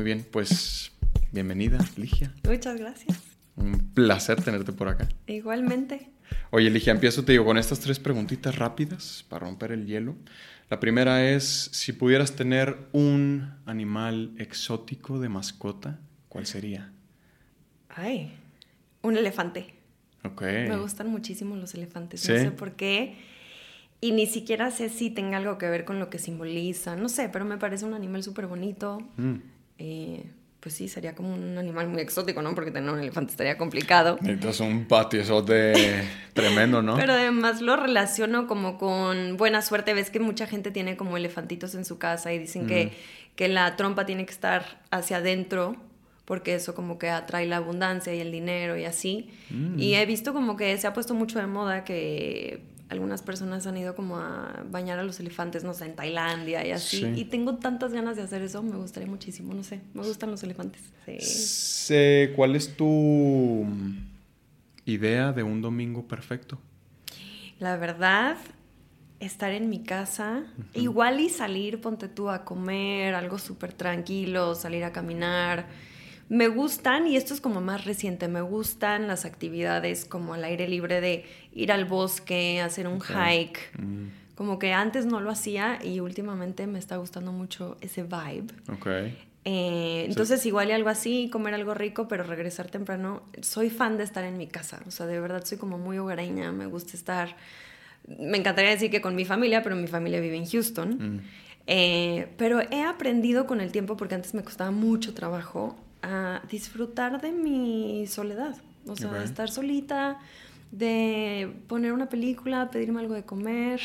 Muy bien, pues bienvenida, Ligia. Muchas gracias. Un placer tenerte por acá. Igualmente. Oye, Ligia, empiezo, te digo, con estas tres preguntitas rápidas para romper el hielo. La primera es, si pudieras tener un animal exótico de mascota, ¿cuál sería? Ay, un elefante. Ok. Me gustan muchísimo los elefantes. ¿Sí? No sé por qué. Y ni siquiera sé si tenga algo que ver con lo que simboliza. No sé, pero me parece un animal súper bonito. Mm. Eh, pues sí, sería como un animal muy exótico, ¿no? Porque tener un elefante estaría complicado. Necesitas un patio eso de tremendo, ¿no? Pero además lo relaciono como con buena suerte. Ves que mucha gente tiene como elefantitos en su casa y dicen que, que la trompa tiene que estar hacia adentro porque eso como que atrae la abundancia y el dinero y así. Y he visto como que se ha puesto mucho de moda que algunas personas han ido como a bañar a los elefantes, no sé, en Tailandia y así. Sí. Y tengo tantas ganas de hacer eso, me gustaría muchísimo, no sé, me gustan los elefantes. Sí. ¿Cuál es tu idea de un domingo perfecto? La verdad, estar en mi casa, igual y salir, ponte tú a comer, algo súper tranquilo, salir a caminar. Me gustan, y esto es como más reciente, me gustan las actividades como al aire libre de ir al bosque, hacer un hike. Mm, Como que antes no lo hacía y últimamente me está gustando mucho ese vibe. ok. Eh, entonces, igual y algo así, comer algo rico, pero regresar temprano. Soy fan de estar en mi casa, o sea, de verdad soy como muy hogareña, me gusta estar. Me encantaría decir que con mi familia, pero mi familia vive en Houston. Mm, Eh, pero he aprendido con el tiempo, porque antes me costaba mucho trabajo, a disfrutar de mi soledad. O sea, Ok. de estar solita, de poner una película, pedirme algo de comer,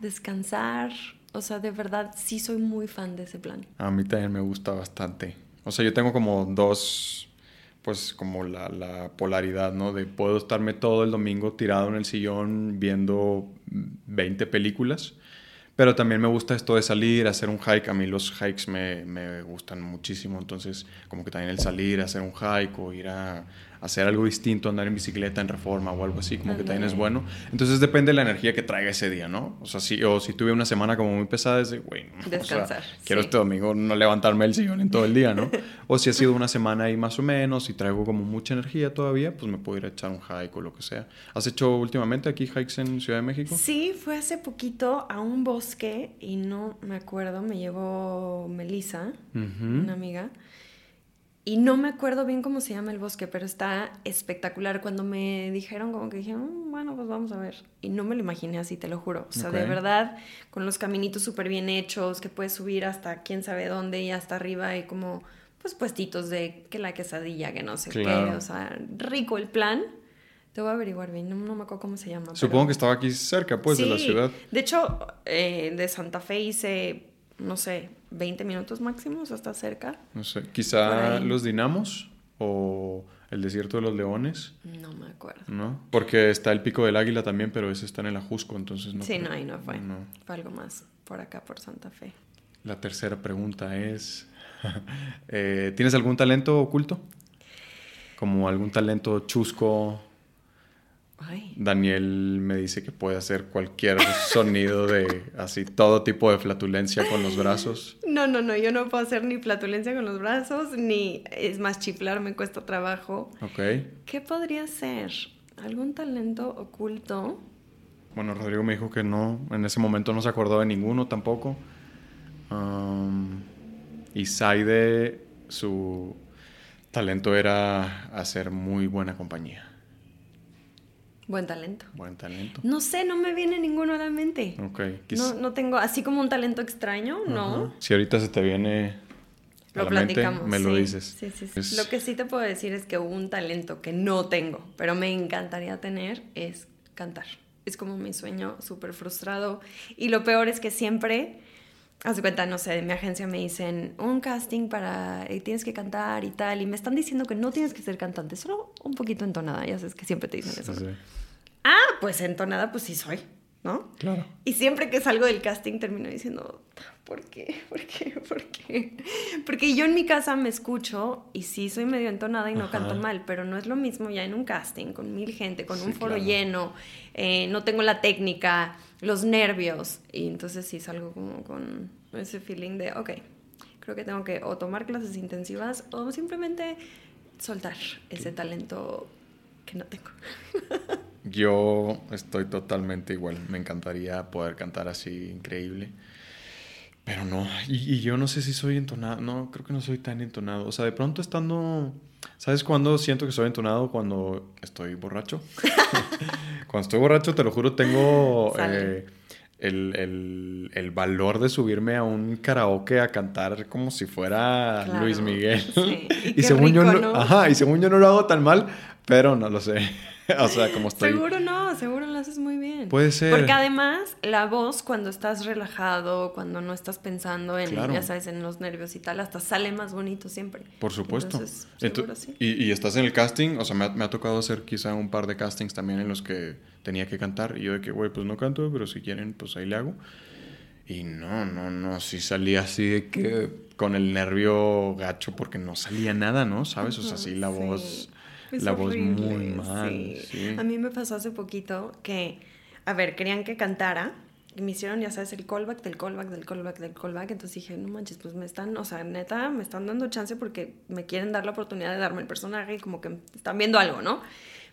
descansar. O sea, de verdad sí soy muy fan de ese plan. A mí también me gusta bastante. O sea, yo tengo como dos, pues como la, la polaridad, ¿no? De puedo estarme todo el domingo tirado en el sillón viendo 20 películas, pero también me gusta esto de salir, hacer un hike. A mí los hikes me, me gustan muchísimo, entonces como que también el salir, hacer un hike o ir a hacer algo distinto, andar en bicicleta en reforma o algo así, como que también es bueno. Entonces depende de la energía que traiga ese día, ¿no? O sea, si, o si tuve una semana como muy pesada, es de, güey, o sea, Descansar, quiero sí. este domingo no levantarme el sillón en todo el día, ¿no? O si ha sido una semana ahí más o menos y traigo como mucha energía todavía, pues me puedo ir a echar un hike o lo que sea. ¿Has hecho últimamente aquí hikes en Ciudad de México? Sí, fue hace poquito a un bosque y no me acuerdo, me llevó Melissa, una amiga, y no me acuerdo bien cómo se llama el bosque, pero está espectacular. Cuando me dijeron, como que dije, "Mm, bueno, pues vamos a ver. Y no me lo imaginé así, te lo juro. O sea, de verdad, con los caminitos súper bien hechos, que puedes subir hasta quién sabe dónde y hasta arriba y como, pues puestitos de que la quesadilla, que no sé Claro. qué. O sea, rico el plan. Te voy a averiguar bien, no, no me acuerdo cómo se llama. Supongo pero- que estaba aquí cerca, pues, de la ciudad. De hecho, eh, de Santa Fe hice, no sé, 20 minutos máximo, o sea, está cerca. No sé, quizá los dinamos o el desierto de los leones, No me acuerdo. ¿no? Porque está el pico del águila también, pero ese está en el Ajusco, entonces no. sí, creo. no, ahí no fue. No. Fue algo más por acá, por Santa Fe. La tercera pregunta es, eh, ¿tienes algún talento oculto? Como algún talento chusco. Ay. Daniel me dice que puede hacer cualquier sonido de así, todo tipo de flatulencia con los brazos. No, no, no, yo no puedo hacer ni flatulencia con los brazos, ni, es más, chiflar me cuesta trabajo. Ok. ¿Qué podría ser? ¿Algún talento oculto? Bueno, Rodrigo me dijo que no, en ese momento no se acordó de ninguno tampoco. Um, y Saide, su talento era hacer muy buena compañía. Buen talento. Buen talento. No sé, no me viene ninguno a la mente. Ok. No, no tengo, así como un talento extraño, no. Si ahorita se te viene a Lo mente, platicamos. me lo dices. Sí, sí, sí. Es- Lo que sí te puedo decir es que un talento que no tengo, pero me encantaría tener, es cantar. Es como mi sueño súper frustrado. Y lo peor es que siempre, haz de cuenta, no sé, de mi agencia me dicen un casting para, eh, tienes que cantar y tal. Y me están diciendo que no tienes que ser cantante, solo un poquito entonada. Ya sabes que siempre te dicen Sí, eso. sí. Ah, pues entonada, pues sí soy, ¿no? Claro. Y siempre que salgo del casting termino diciendo, ¿por qué? ¿Por qué? ¿Por qué? Porque yo en mi casa me escucho y sí soy medio entonada y no Ajá. canto mal, pero no es lo mismo ya en un casting, con mil gente, con Sí, un foro claro. lleno, eh, no tengo la técnica, los nervios. Y entonces sí salgo como con ese feeling de, ok, creo Creo que tengo que o tomar clases intensivas o simplemente soltar ese talento que no tengo. Yo estoy totalmente igual. Me encantaría poder cantar así increíble. Pero no. Y, yo no sé si soy entonado. No, creo que no soy tan entonado. O sea, de pronto estando. ¿Sabes cuándo siento que soy entonado? Cuando estoy borracho. cuando estoy borracho, te lo juro, tengo eh, el, el, valor de subirme a un karaoke a cantar como si fuera Luis Miguel. Y, según yo ajá, y según yo no lo hago tan mal, pero no lo sé. o sea, como estoy. Seguro no, seguro lo haces muy bien. Puede ser. Porque además, la voz, cuando estás relajado, cuando no estás pensando en, ya sabes, en los nervios y tal, hasta sale más bonito siempre. Por supuesto. y, y, estás en el casting, o sea, me ha, me ha, tocado hacer quizá un par de castings también en los que tenía que cantar. Y yo de que, güey, pues no canto, pero si quieren, pues ahí le hago. Y no, no, no, sí salía así de que con el nervio gacho porque no salía nada, ¿no? ¿Sabes? O sea, sí la voz la voz muy mal. A mí me pasó hace poquito que, a ver, querían que cantara y me hicieron, ya sabes, el callback del callback del callback del callback. Entonces dije, no manches, pues me están, o sea, neta, me están dando chance porque me quieren dar la oportunidad de darme el personaje y como que están viendo algo, ¿no?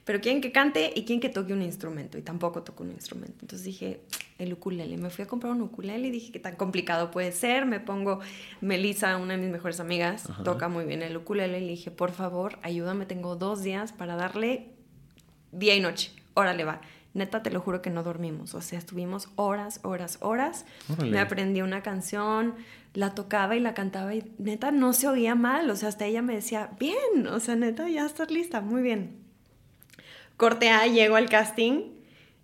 Pero quieren que cante y quieren que toque un instrumento y tampoco toco un instrumento. Entonces dije, el ukulele. Me fui a comprar un ukulele y dije, ¿qué tan complicado puede ser? Me pongo, Melissa, una de mis mejores amigas, toca muy bien el ukulele y le dije, por favor, ayúdame, tengo dos días para darle día y noche. Órale, va. Neta, te lo juro que no dormimos. O sea, estuvimos horas, horas, horas. Me aprendí una canción, la tocaba y la cantaba y neta no se oía mal. O sea, hasta ella me decía, bien, o sea, neta, ya estás lista, muy bien. Corte A, llego al casting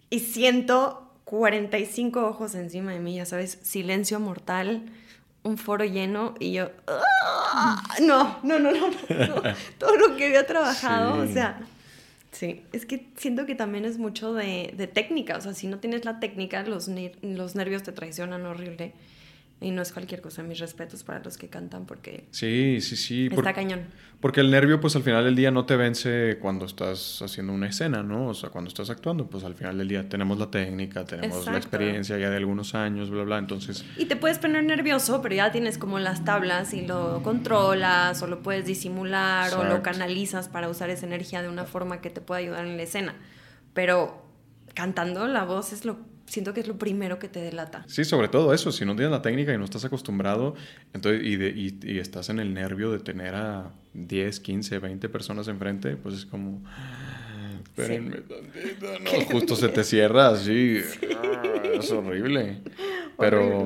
y siento 45 ojos encima de mí, ya sabes, silencio mortal, un foro lleno y yo, ah, no, no, no, no, todo lo que había trabajado, o sea, sí, es que siento que también es mucho de, de técnica, o sea, si no tienes la técnica, los, los nervios te traicionan horrible. Y no es cualquier cosa, mis respetos para los que cantan porque... Sí, sí, sí. Está cañón. Porque el nervio, pues al final del día no te vence cuando estás haciendo una escena, ¿no? O sea, cuando estás actuando, pues al final del día tenemos la técnica, tenemos la experiencia ya de algunos años, bla, bla, entonces... Y te puedes poner nervioso, pero ya tienes como las tablas y lo controlas o lo puedes disimular o lo canalizas para usar esa energía de una forma que te pueda ayudar en la escena. Pero cantando la voz es lo siento que es lo primero que te delata. Sí, sobre todo eso, si no tienes la técnica y no estás acostumbrado, entonces, y, y, estás en el nervio de tener a 10, 15, 20 personas enfrente, pues es como... Espérenme tantito, no, justo se te cierra así. Ah, es horrible. Pero,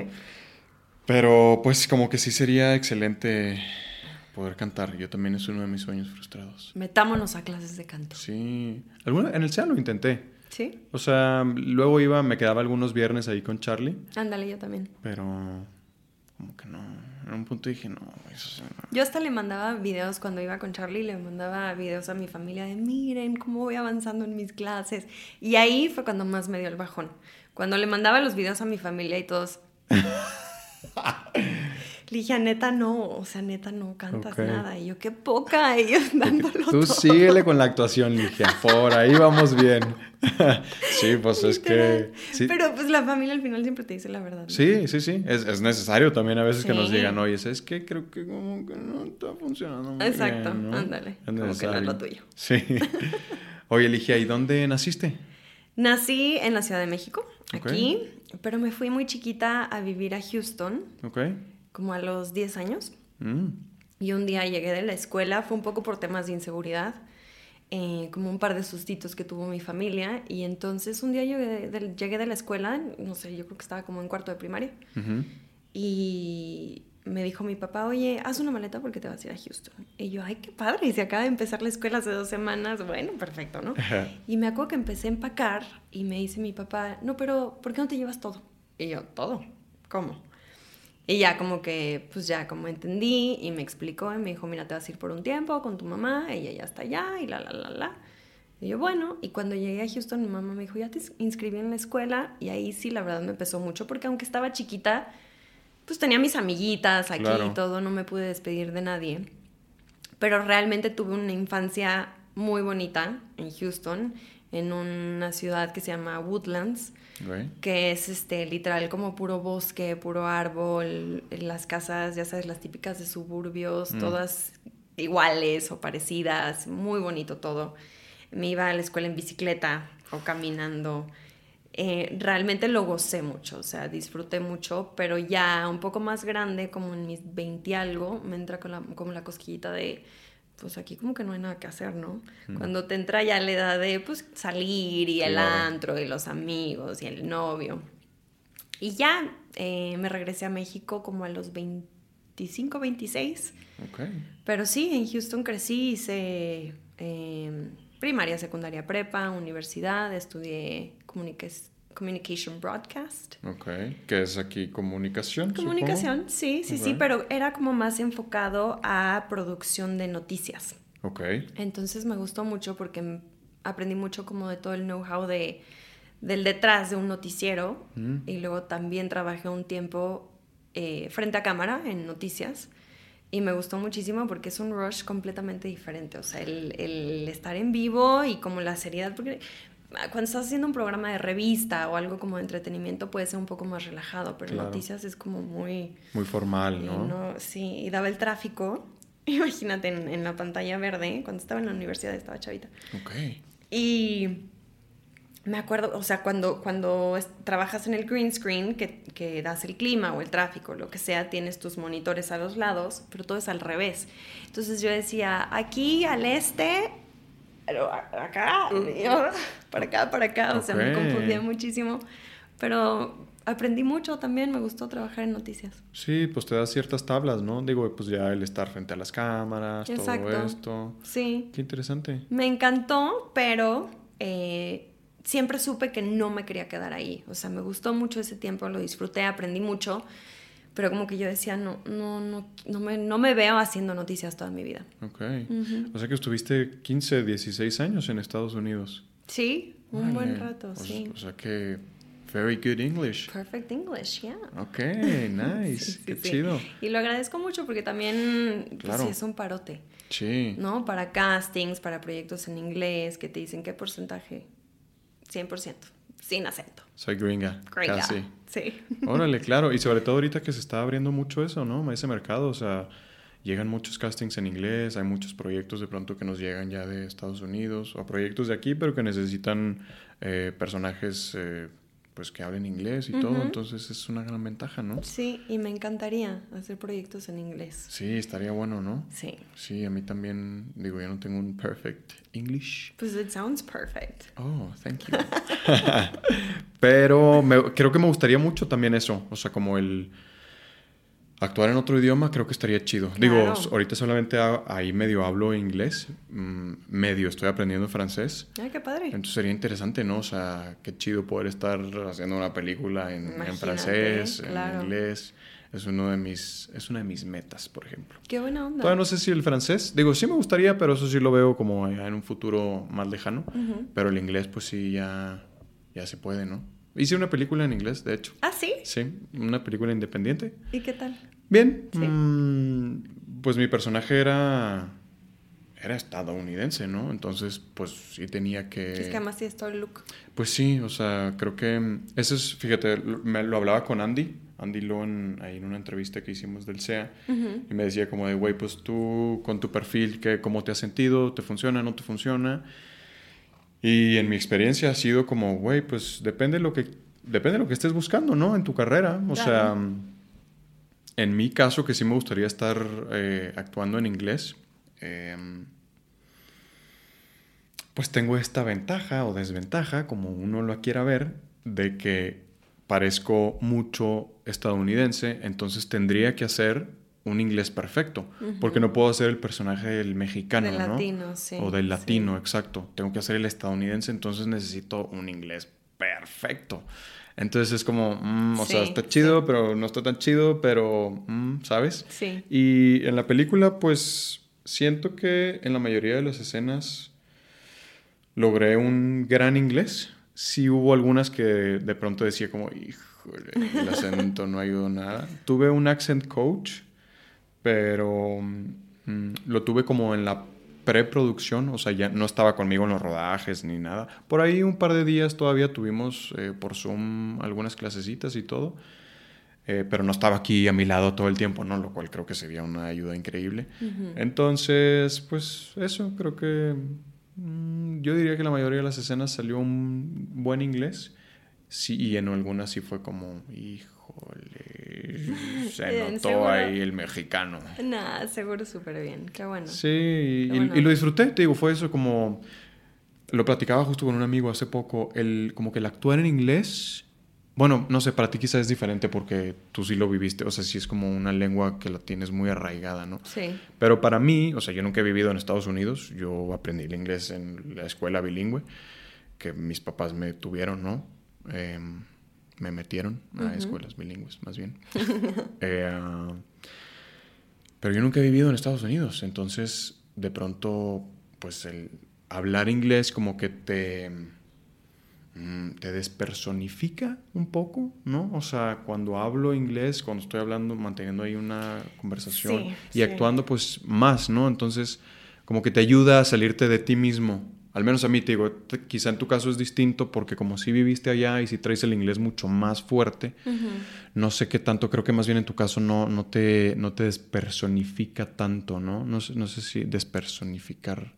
pero pues como que sí sería excelente poder cantar. Yo también es uno de mis sueños frustrados. Metámonos a clases de canto. Sí. ¿Alguna? En el SEA lo intenté. Sí. O sea, luego iba, me quedaba algunos viernes ahí con Charlie. Ándale, yo también. Pero como que no. En un punto dije, no, eso Yo hasta le mandaba videos cuando iba con Charlie, le mandaba videos a mi familia de miren cómo voy avanzando en mis clases. Y ahí fue cuando más me dio el bajón. Cuando le mandaba los videos a mi familia y todos. Le dije, neta, no, o sea, neta, no cantas nada. Y yo, qué poca, ellos dándolo Tú síguele con la actuación, Ligia, por ahí vamos bien. sí, pues es que... Pero pues la familia al final siempre te dice la verdad. Sí, sí, sí, es, es, necesario también a veces que nos digan, oye, es que creo que como que no está funcionando muy Exacto, ándale, como que no es lo tuyo. Sí. Oye, Ligia, ¿y dónde naciste? Nací en la Ciudad de México, aquí, pero me fui muy chiquita a vivir a Houston. Ok como a los 10 años. Mm. Y un día llegué de la escuela, fue un poco por temas de inseguridad, eh, como un par de sustitos que tuvo mi familia. Y entonces un día llegué de, llegué de la escuela, no sé, yo creo que estaba como en cuarto de primaria. Y me dijo mi papá, oye, haz una maleta porque te vas a ir a Houston. Y yo, ay, qué padre, y se acaba de empezar la escuela hace dos semanas, bueno, perfecto, ¿no? Y me acuerdo que empecé a empacar y me dice mi papá, no, pero ¿por qué no te llevas todo? Y yo, ¿todo? ¿Cómo? Y ya como que, pues ya como entendí y me explicó y me dijo, mira, te vas a ir por un tiempo con tu mamá, ella ya está allá y la, la, la, la. Y yo, bueno, y cuando llegué a Houston, mi mamá me dijo, ya te inscribí en la escuela y ahí sí, la verdad me pesó mucho porque aunque estaba chiquita, pues tenía mis amiguitas aquí y todo, no me pude despedir de nadie. Pero realmente tuve una infancia muy bonita en Houston. en una ciudad que se llama Woodlands, que es este literal como puro bosque, puro árbol, las casas, ya sabes, las típicas de suburbios, mm. todas iguales o parecidas, muy bonito todo. Me iba a la escuela en bicicleta o caminando. Eh, realmente lo gocé mucho, o sea, disfruté mucho, pero ya un poco más grande, como en mis 20 algo, me entra con la, como la cosquillita de, pues aquí como que no hay nada que hacer, ¿no? Mm. Cuando te entra ya la edad de, pues, salir y el antro y los amigos y el novio. Y ya eh, me regresé a México como a los 25, 26. Pero sí, en Houston crecí, hice eh, primaria, secundaria, prepa, universidad, estudié Communication Broadcast. Ok, ¿qué es aquí comunicación? Comunicación, sí, sí, sí, pero era como más enfocado a producción de noticias. Ok. Entonces me gustó mucho porque aprendí mucho como de todo el know-how de, del detrás de un noticiero mm. y luego también trabajé un tiempo eh, frente a cámara en noticias y me gustó muchísimo porque es un rush completamente diferente, o sea, el, el estar en vivo y como la seriedad, porque cuando estás haciendo un programa de revista o algo como de entretenimiento puede ser un poco más relajado, pero noticias es como muy... Muy formal, ¿no? ¿no? Sí, y daba el tráfico, imagínate en, en, la pantalla verde, cuando estaba en la universidad estaba chavita. Ok. Y me acuerdo, o sea, cuando, cuando trabajas en el green screen, que, que, das el clima o el tráfico, lo que sea, tienes tus monitores a los lados, pero todo es al revés. Entonces yo decía, aquí al este, acá, para acá, para acá, o sea, me confundía muchísimo. Pero aprendí mucho también, me gustó trabajar en noticias. Sí, pues te da ciertas tablas, ¿no? Digo, pues ya el estar frente a las cámaras, todo esto. Sí. Qué interesante. Me encantó, pero... Eh, siempre supe que no me quería quedar ahí. O sea, me gustó mucho ese tiempo, lo disfruté, aprendí mucho, pero como que yo decía, no, no, no, no, me, no me veo haciendo noticias toda mi vida. Ok. O sea que estuviste 15, 16 años en Estados Unidos. Sí, un buen rato, sí. O sea que very good English. Perfect English, yeah. Ok, nice. Qué chido. Y lo agradezco mucho porque también pues, sí es un parote. Sí. ¿No? Para castings, para proyectos en inglés, que te dicen qué porcentaje 100%, sin acento. Soy gringa. Gringa. Casi. Sí. Órale, claro. Y sobre todo ahorita que se está abriendo mucho eso, ¿no? Ese mercado, o sea, llegan muchos castings en inglés, hay muchos proyectos de pronto que nos llegan ya de Estados Unidos, o proyectos de aquí, pero que necesitan eh, personajes eh, pues que hablen inglés y todo, entonces es una gran ventaja, ¿no? Sí, y me encantaría hacer proyectos en inglés. Sí, estaría bueno, ¿no? Sí. Sí, a mí también, digo, yo no tengo un perfect English. Pues it sounds perfect. Oh, thank you. Pero creo que me gustaría mucho también eso, o sea, como el Actuar en otro idioma creo que estaría chido. Digo, ahorita solamente ahí medio hablo inglés, mm, medio estoy aprendiendo francés. Ay, qué padre. Entonces sería interesante, ¿no? O sea, qué chido poder estar haciendo una película en, francés, en inglés. Es, uno de mis, es una de mis metas, por ejemplo. Qué buena onda. Todavía no sé si el francés, digo, sí me gustaría, pero eso sí lo veo como en un futuro más lejano. Pero el inglés, pues sí, ya, ya se puede, ¿no? Hice una película en inglés, de hecho. ¿Ah, sí? Sí, una película independiente. ¿Y qué tal? Bien. Mm, pues mi personaje era era estadounidense, ¿no? Entonces, pues sí tenía que... Es que además sí es todo el look. Pues sí, o sea, creo que... Eso es, fíjate, me lo hablaba con Andy, Andy Lohan, ahí en una entrevista que hicimos del SEA, y me decía como de, güey, pues tú con tu perfil, ¿qué, ¿cómo te has sentido? ¿Te funciona? ¿No te funciona? Y en mi experiencia ha sido como, güey, pues depende de lo que, depende de lo que estés buscando, ¿no? En tu carrera. O sea, en mi caso, que sí me gustaría estar eh, actuando en inglés, em, pues tengo esta ventaja o desventaja, como uno lo quiera ver, de que parezco mucho estadounidense, entonces tendría que hacer un inglés perfecto, porque no puedo hacer el personaje del mexicano, del latino, sí. O del latino, exacto. Tengo que hacer el estadounidense, entonces necesito un inglés perfecto. Entonces es como, mm, o sea, está chido, pero no está tan chido, pero, mm, ¿sabes? Sí. Y en la película, pues siento que en la mayoría de las escenas logré un gran inglés. Sí hubo algunas que de pronto decía como, híjole, el acento no ayudó nada. Tuve un accent coach pero mm, lo tuve como en la preproducción, o sea, ya no estaba conmigo en los rodajes ni nada. Por ahí un par de días todavía tuvimos eh, por Zoom algunas clasecitas y todo, eh, pero no estaba aquí a mi lado todo el tiempo, ¿no? Lo cual creo que sería una ayuda increíble. Entonces, pues eso, creo que mm, yo diría que la mayoría de las escenas salió un buen inglés. Sí, y en algunas sí fue como, híjole, se notó ahí el mexicano. Nah, seguro súper bien, qué bueno. Sí, y, y, lo disfruté, te digo, fue eso como, lo platicaba justo con un amigo hace poco, el, como que el actuar en inglés, bueno, no sé, para ti quizás es diferente porque tú sí lo viviste, o sea, sí es como una lengua que la tienes muy arraigada, ¿no? Sí. Pero para mí, o sea, yo nunca he vivido en Estados Unidos, yo aprendí el inglés en la escuela bilingüe que mis papás me tuvieron, ¿no? Em, me metieron a escuelas bilingües, más bien. Eh, pero yo nunca he vivido en Estados Unidos, entonces de pronto, pues el hablar inglés como que te, mm, te despersonifica un poco, ¿no? O sea, cuando hablo inglés, cuando estoy hablando, manteniendo ahí una conversación y actuando, pues más, ¿no? Entonces, como que te ayuda a salirte de ti mismo al menos a mí te digo, quizá en tu caso es distinto porque como si viviste allá y si traes el inglés mucho más fuerte, no sé qué tanto, creo que más bien en tu caso no, no, te, no te despersonifica tanto, ¿no? No sé, no sé si despersonificar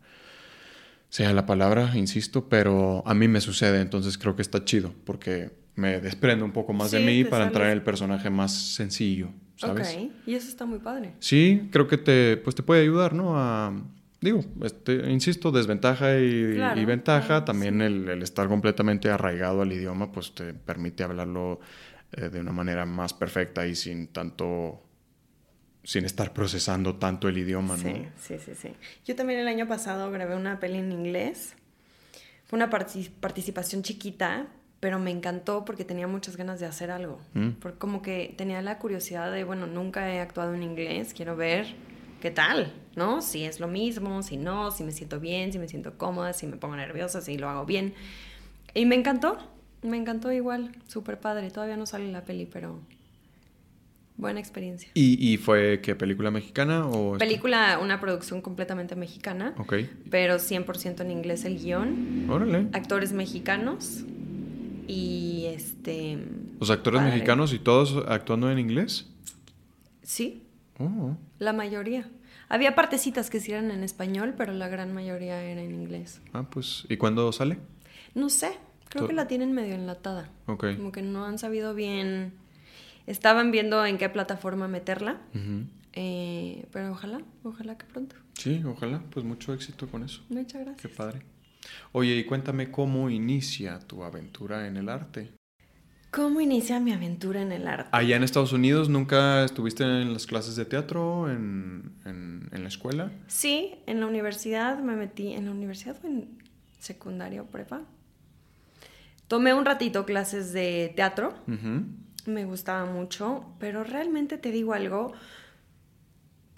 sea la palabra, insisto, pero a mí me sucede, entonces creo que está chido porque me desprendo un poco más de mí para entrar en el personaje más sencillo, ¿sabes? Ok, y eso está muy padre. Sí, creo que te, pues te puede ayudar, ¿no? A digo, este, insisto, desventaja y, ventaja. También el, estar completamente arraigado al idioma, pues te permite hablarlo eh, de una manera más perfecta y sin tanto, sin estar procesando tanto el idioma, ¿no? Sí, sí, sí, sí. Yo también el año pasado grabé una peli en inglés. Fue una participación chiquita, pero me encantó porque tenía muchas ganas de hacer algo. Mm. Porque como que tenía la curiosidad de, bueno, nunca he actuado en inglés, quiero ver qué tal, ¿no? Si es lo mismo, si no, si me siento bien, si me siento cómoda, si me pongo nerviosa, si lo hago bien. Y me encantó, me encantó igual, súper padre. Todavía no sale la peli, pero buena experiencia. ¿Y, fue qué película mexicana o...? Película, una producción completamente mexicana. Ok. Pero 100% en inglés el guion. Órale. Actores mexicanos. Y este... ¿Los actores mexicanos y todos actuando en inglés? Sí. Oh. La mayoría. Había partecitas que sí eran en español, pero la gran mayoría era en inglés. Ah, pues, ¿y cuándo sale? No sé, creo que la tienen medio enlatada. Ok. Como que no han sabido bien. Estaban viendo en qué plataforma meterla. Eh, pero ojalá, ojalá que pronto. Sí, ojalá. Pues mucho éxito con eso. Muchas gracias. Qué padre. Oye, y cuéntame cómo inicia tu aventura en el arte. ¿Cómo inicia mi aventura en el arte? Allá en Estados Unidos, ¿nunca estuviste en las clases de teatro, en, la escuela? Sí, en la universidad me metí, en la universidad o en secundaria o prepa. Tomé un ratito clases de teatro, me gustaba mucho, pero realmente te digo algo,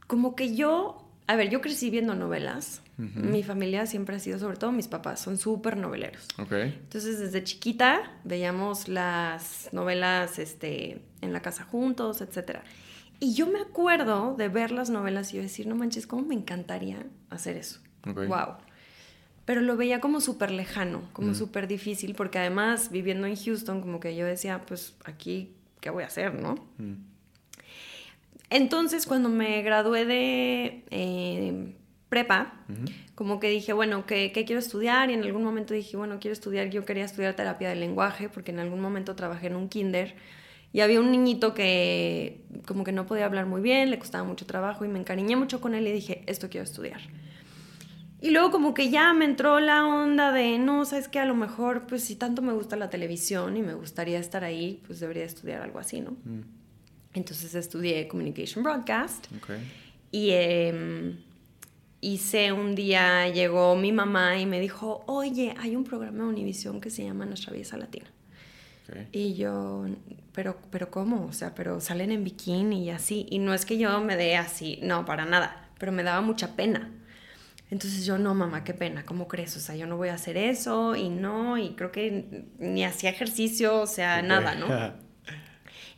como que yo, a ver, yo crecí viendo novelas, mi familia siempre ha sido, sobre todo mis papás, son súper noveleros. Entonces, desde chiquita veíamos las novelas este, en la casa juntos, etc. Y yo me acuerdo de ver las novelas y yo decir, no manches, ¿cómo me encantaría hacer eso? Wow. Pero lo veía como súper lejano, como súper difícil, porque además viviendo en Houston, como que yo decía, pues aquí, ¿qué voy a hacer, no? Entonces, cuando me gradué de eh, prepa, como que dije, bueno, ¿qué, quiero estudiar? Y en algún momento dije, bueno, quiero estudiar, yo quería estudiar terapia del lenguaje, porque en algún momento trabajé en un kinder y había un niñito que como que no podía hablar muy bien, le costaba mucho trabajo y me encariñé mucho con él y dije, esto quiero estudiar. Y luego como que ya me entró la onda de, no, sabes que a lo mejor, pues si tanto me gusta la televisión y me gustaría estar ahí, pues debería estudiar algo así, ¿no? Mm. Entonces estudié Communication Broadcast. Y... Eh, hice un día, llegó mi mamá y me dijo, oye, hay un programa de Univisión que se llama Nuestra Belleza Latina. Y yo, pero, pero ¿cómo? O sea, pero salen en bikini y así. Y no es que yo me dé así, no, para nada, pero me daba mucha pena. Entonces yo, no, mamá, qué pena, ¿cómo crees? O sea, yo no voy a hacer eso y no, y creo que ni hacía ejercicio, o sea, nada, ¿no?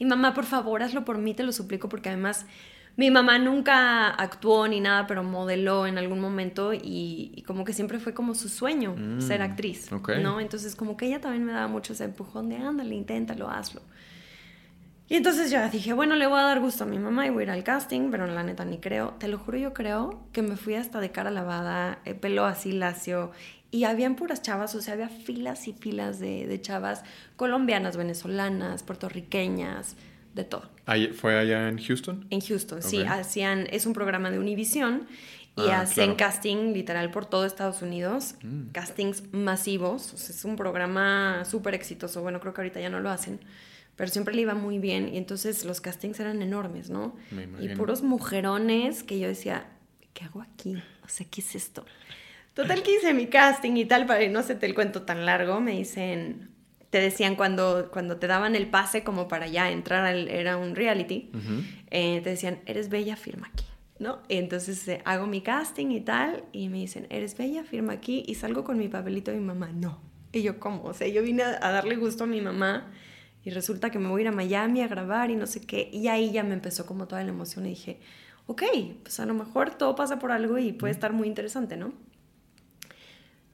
y mamá, por favor, hazlo por mí, te lo suplico, porque además Mi mamá nunca actuó ni nada, pero modeló en algún momento y, como que siempre fue como su sueño ser Mm, actriz, ok. ¿no? Entonces como que ella también me daba mucho ese empujón de ándale, inténtalo, hazlo. Y entonces ya dije, bueno, le voy a dar gusto a mi mamá y voy a ir al casting, pero la neta ni creo. Te lo juro, yo creo que me fui hasta de cara lavada, eh, pelo así lacio. Y habían puras chavas, o sea, había filas y filas de, de chavas colombianas, venezolanas, puertorriqueñas, de todo. ¿Fue allá en Houston? En Houston, sí, hacían, es un programa de Univision y Ah, hacen claro. casting literal por todo Estados Unidos, Mm. castings masivos, o sea, es un programa súper exitoso, bueno, creo que ahorita ya no lo hacen, pero siempre le iba muy bien y entonces los castings eran enormes, ¿no? Me Y puros mujerones que yo decía, ¿qué hago aquí? O sea, ¿qué es esto? Total que hice mi casting y tal, para no hacerte el cuento tan largo, me dicen, te decían cuando, cuando te daban el pase como para ya entrar, al, era un reality, eh, te decían, eres bella, firma aquí, ¿no? Y entonces eh, hago mi casting y tal, y me dicen, eres bella, firma aquí, y salgo con mi papelito de mi mamá, no. Y yo, ¿cómo? O sea, yo vine a, a darle gusto a mi mamá, y resulta que me voy a ir a Miami a grabar y no sé qué, y ahí ya me empezó como toda la emoción y dije, ok, pues a lo mejor todo pasa por algo y puede estar muy interesante, ¿no?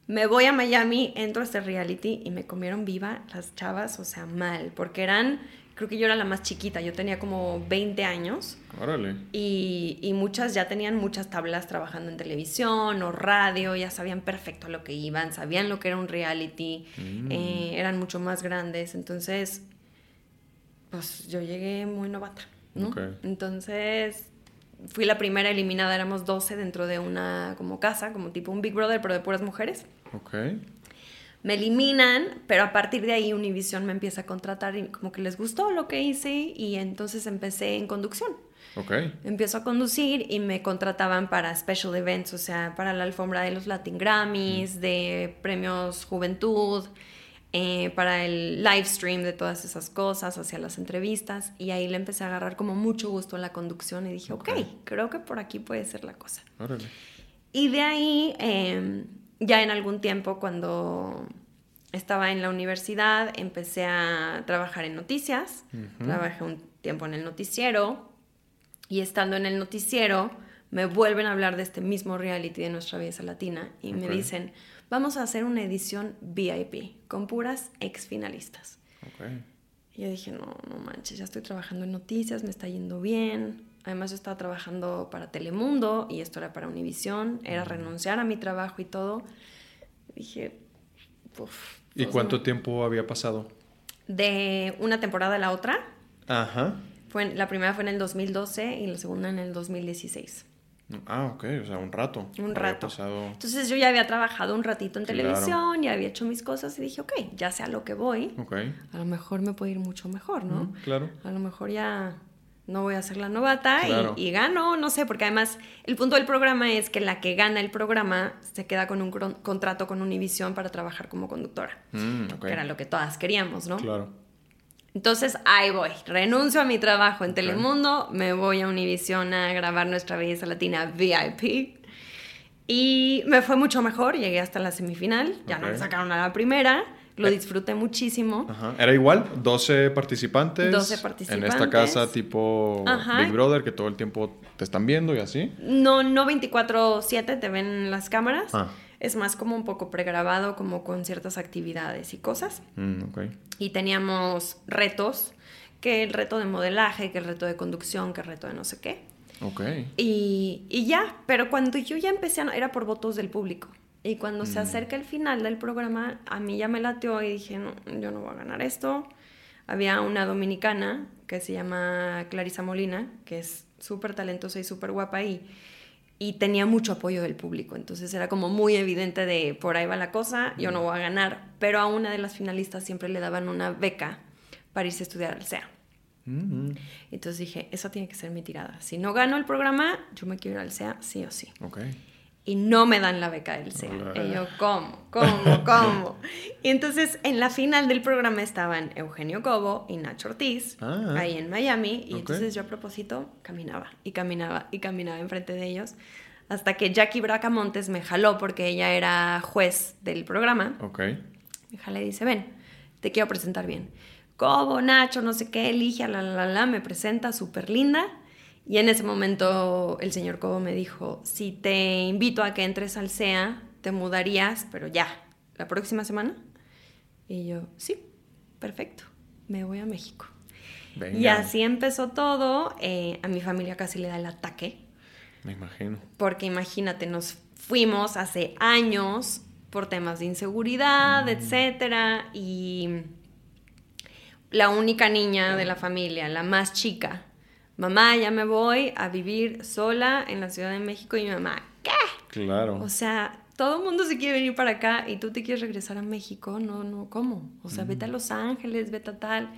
Me voy a Miami, entro a este reality y me comieron viva las chavas, o sea, mal, porque eran, creo que yo era la más chiquita, yo tenía como 20 años Órale. y, y muchas ya tenían muchas tablas trabajando en televisión o radio, ya sabían perfecto a lo que iban, sabían lo que era un reality, Mm. eh, eran mucho más grandes, entonces, pues yo llegué muy novata, ¿no? Entonces, fui la primera eliminada, éramos 12 dentro de una como casa, como tipo un Big Brother, pero de puras mujeres. Ok. Me eliminan, pero a partir de ahí Univision me empieza a contratar y como que les gustó lo que hice y entonces empecé en conducción. Ok. Empiezo a conducir y me contrataban para special events, o sea, para la alfombra de los Latin Grammys, de premios Juventud, eh, para el live stream de todas esas cosas, hacia las entrevistas. Y ahí le empecé a agarrar como mucho gusto a la conducción y dije, ok, Ok. creo que por aquí puede ser la cosa. Órale. Y de ahí, eh, ya en algún tiempo, cuando estaba en la universidad, empecé a trabajar en noticias. Trabajé un tiempo en el noticiero. Y estando en el noticiero, me vuelven a hablar de este mismo reality de nuestra belleza latina. Y me dicen, vamos a hacer una edición VIP con puras ex finalistas. Ok. Y yo dije, no, no manches, ya estoy trabajando en noticias, me está yendo bien. Además, yo estaba trabajando para Telemundo y esto era para Univisión, era renunciar a mi trabajo y todo. Dije, uff. ¿Y cuánto tiempo había pasado? De una temporada a la otra, Ajá. fue en- la primera fue en el 2012 y la segunda en el 2016. Ah, ok. O sea, un rato. Un Había rato. pasado- Entonces yo ya había trabajado un ratito en Claro. televisión, ya había hecho mis cosas y dije, ok, ya sé a lo que voy, Ok. a lo mejor me puede ir mucho mejor, ¿no? Mm, claro. a lo mejor ya no voy a ser la novata y- Claro. y, gano, no sé, porque además el punto del programa es que la que gana el programa se queda con un contrato con Univision para trabajar como conductora, Mm, que era lo que todas queríamos, ¿no? Claro. Entonces ahí voy, renuncio a mi trabajo en. Telemundo, me voy a Univision a grabar nuestra belleza latina VIP. Y me fue mucho mejor, llegué hasta la semifinal, ya no me sacaron a la primera, lo Eh. disfruté muchísimo. Ajá. Era igual, 12 participantes. 12 En participantes. esta casa tipo Ajá. Big Brother, que todo el tiempo te están viendo y así. No, no 24/7 te ven las cámaras. Ah. Es más como un poco pregrabado, como con ciertas actividades y cosas. Mm, ok. Y teníamos retos, que el reto de modelaje, que el reto de conducción, que el reto de no sé qué. Ok. Y, y ya, pero cuando yo ya empecé, a, era por votos del público. Y cuando se Mm. acerca el final del programa, a mí ya me lateó y dije, no, yo no voy a ganar esto. Había una dominicana que se llama Clarisa Molina, que es súper talentosa y súper guapa y, y tenía mucho apoyo del público. Entonces era como muy evidente de por ahí va la cosa, yo no voy a ganar. Pero a una de las finalistas siempre le daban una beca para irse a estudiar al CEA. Mm, Entonces dije, esa tiene que ser mi tirada. Si no gano el programa, yo me quiero ir al CEA, sí o sí. ok. Y no me dan la beca del CEA. Y yo, ¿cómo? ¿Cómo? ¿Cómo? y entonces en la final del programa estaban Eugenio Cobo y Nacho Ortiz, Ah. ahí en Miami. Y Ok. entonces yo a propósito caminaba y caminaba y caminaba enfrente de ellos. Hasta que Jackie Bracamontes me jaló porque ella era juez del programa. Ok. Me jala y dice, ven, te quiero presentar bien. Cobo, Nacho, no sé qué, elige, la, la, la, me presenta súper linda. Y en ese momento el señor Cobo me dijo, si te invito a que entres al SEA, te mudarías, pero ya, la próxima semana. Y yo, sí, perfecto, me voy a México. Y así empezó todo. Eh, a mi familia casi le da el ataque. Me imagino. Porque imagínate, nos fuimos hace años por temas de inseguridad, mm. etcétera, y la única niña de la familia, la más chica, mamá, ya me voy a vivir sola en la Ciudad de México y mi mamá, ¿qué? Claro. O sea, todo el mundo se quiere venir para acá y tú te quieres regresar a México, no, no, ¿cómo? O sea, vete a mm. Los Ángeles, vete a tal.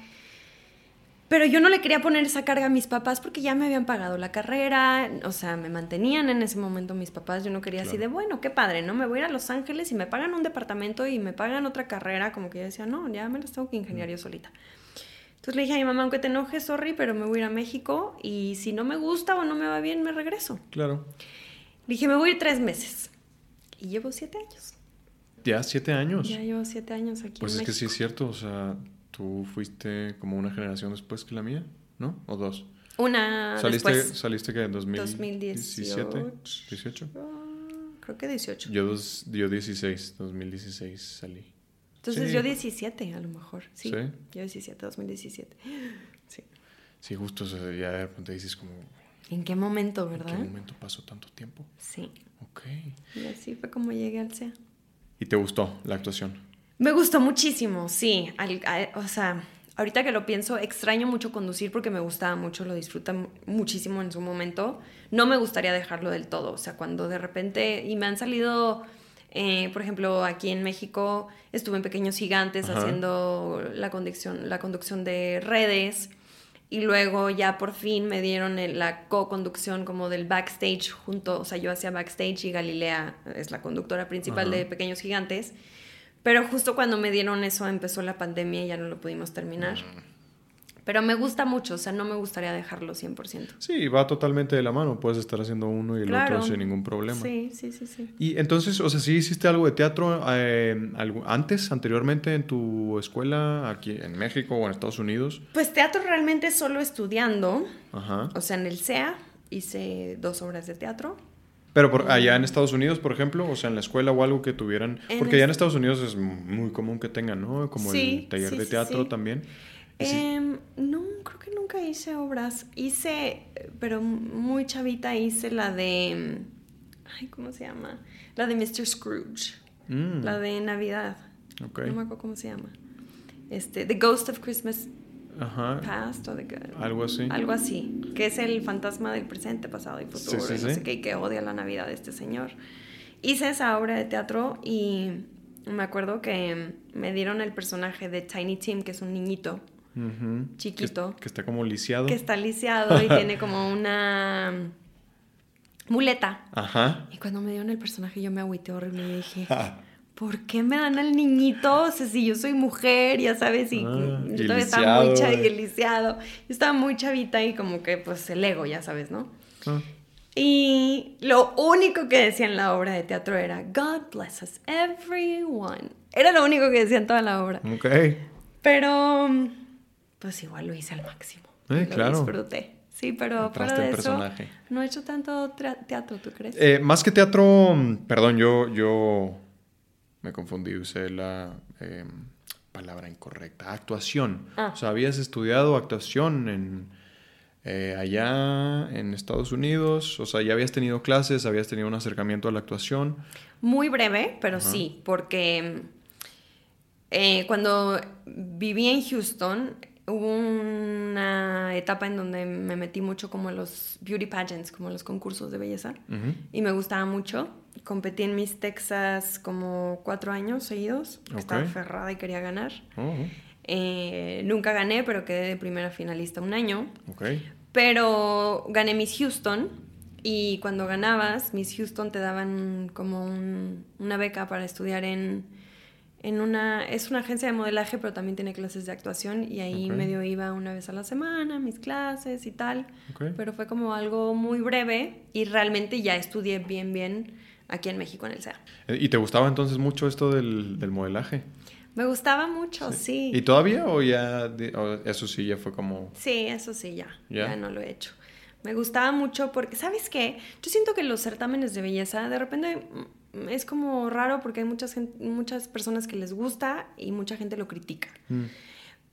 Pero yo no le quería poner esa carga a mis papás porque ya me habían pagado la carrera, o sea, me mantenían en ese momento mis papás. Yo no quería así de, bueno, qué padre, ¿no? Me voy a ir a Los Ángeles y me pagan un departamento y me pagan otra carrera, como que yo decía, no, ya me las tengo que ingeniar yo solita. Entonces le dije a mi mamá, aunque te enojes, sorry, pero me voy a ir a México y si no me gusta o no me va bien, me regreso. Claro. Le dije, me voy a ir tres meses. Y llevo siete años. ¿Ya siete años? Ya llevo siete años aquí. Pues es que sí es cierto, o sea, tú fuiste como una generación después que la mía, ¿no? ¿O dos? Una ¿Saliste, después. ¿Saliste que en 2017? 18. creo que 18. Yo, dos, yo 16, 2016 salí. Entonces yo 17 a lo mejor, sí. Yo 17, 2017. Sí. Sí, justo, ya de repente dices como... ¿En qué momento, verdad? ¿En qué momento pasó tanto tiempo? Sí. Ok. Y así fue como llegué al CEA. ¿Y te gustó la actuación? Me gustó muchísimo, sí. o sea, ahorita que lo pienso, extraño mucho conducir porque me gustaba mucho, lo disfruta muchísimo en su momento. No me gustaría dejarlo del todo. O sea, cuando de repente, y me han salido, eh, por ejemplo, aquí en México estuve en Pequeños Gigantes haciendo la conducción, la conducción de redes. Y luego ya por fin me dieron la co-conducción como del backstage junto, o sea, yo hacía backstage y Galilea es la conductora principal de Pequeños Gigantes. Pero justo cuando me dieron eso empezó la pandemia y ya no lo pudimos terminar. Mm. Pero me gusta mucho, o sea, no me gustaría dejarlo 100%. Sí, va totalmente de la mano. Puedes estar haciendo uno y el otro sin ningún problema. Sí, sí, sí, sí. Y entonces, o sea, ¿sí hiciste algo de teatro eh, antes, anteriormente en tu escuela aquí en México o en Estados Unidos? Pues teatro realmente solo estudiando. Ajá. O sea, en el CEA hice dos obras de teatro. Pero por, allá en Estados Unidos, por ejemplo, o sea, en la escuela o algo que tuvieran, porque allá en Estados Unidos es muy común que tengan, ¿no? Como el taller de teatro también. Em, no, creo que nunca hice obras. Hice, pero muy chavita hice la de, ay, ¿cómo se llama? La de Mr. Scrooge, mm. la de Navidad. Okay. No me acuerdo cómo se llama. Este, The Ghost of Christmas Ajá. Past o de algo así. Algo así, que es el fantasma del presente, pasado y futuro, no sé qué, y que odia la Navidad de este señor. Hice esa obra de teatro y me acuerdo que me dieron el personaje de Tiny Tim, que es un niñito chiquito. Que, está como lisiado. Que está lisiado y tiene como una muleta. Ajá. Y cuando me dieron el personaje yo me agüité horrible y dije... ¿por qué me dan al niñito? O sea, si yo soy mujer, ya sabes, y ah, yo todavía estaba muy chavita, Yo estaba muy chavita y como que, pues, el ego, ya sabes, ¿no? Ah. Y lo único que decía en la obra de teatro era, God bless us, everyone. Era lo único que decía en toda la obra. Ok. Pero, pues igual lo hice al máximo. Eh, lo claro. disfruté. Sí, pero fuera de eso, no he hecho tanto teatro, ¿tú crees? Eh, más que teatro, perdón, yo, yo me confundí, usé la em, palabra incorrecta. Actuación. Ah. O sea, habías estudiado actuación en, eh, allá en Estados Unidos. O sea, ya habías tenido clases, habías tenido un acercamiento a la actuación. Muy breve, pero sí, porque eh, cuando viví en Houston, hubo una etapa en donde me metí mucho como los beauty pageants, como los concursos de belleza, y me gustaba mucho. Competí en Miss Texas como cuatro años seguidos. Estaba aferrada y quería ganar. Oh. Eh, nunca gané, pero quedé de primera finalista un año. Pero gané Miss Houston y cuando ganabas, Miss Houston te daban como una beca para estudiar en, en una... Es una agencia de modelaje, pero también tiene clases de actuación y ahí medio iba una vez a la semana, mis clases y tal. Pero fue como algo muy breve y realmente ya estudié bien, bien aquí en México en el SEA. ¿Y te gustaba entonces mucho esto del, modelaje? Me gustaba mucho, sí. ¿Y todavía o ya eso sí ya fue como... Sí, eso sí ya, ya, no lo he hecho. Me gustaba mucho porque, ¿sabes qué? Yo siento que los certámenes de belleza de repente es como raro porque hay muchas, muchas personas que les gusta y mucha gente lo critica. Mm.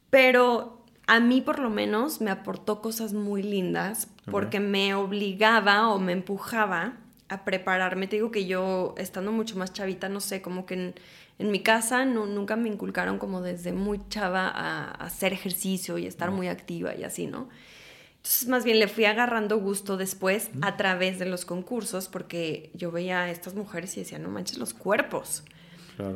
Pero a mí por lo menos me aportó cosas muy lindas porque me obligaba o me empujaba a prepararme. Te digo que yo, estando mucho más chavita, no sé, como que en, mi casa no, nunca me inculcaron como desde muy chava a, hacer ejercicio y estar muy activa y así, ¿no? Entonces, más bien le fui agarrando gusto después a través de los concursos porque yo veía a estas mujeres y decía, no manches los cuerpos.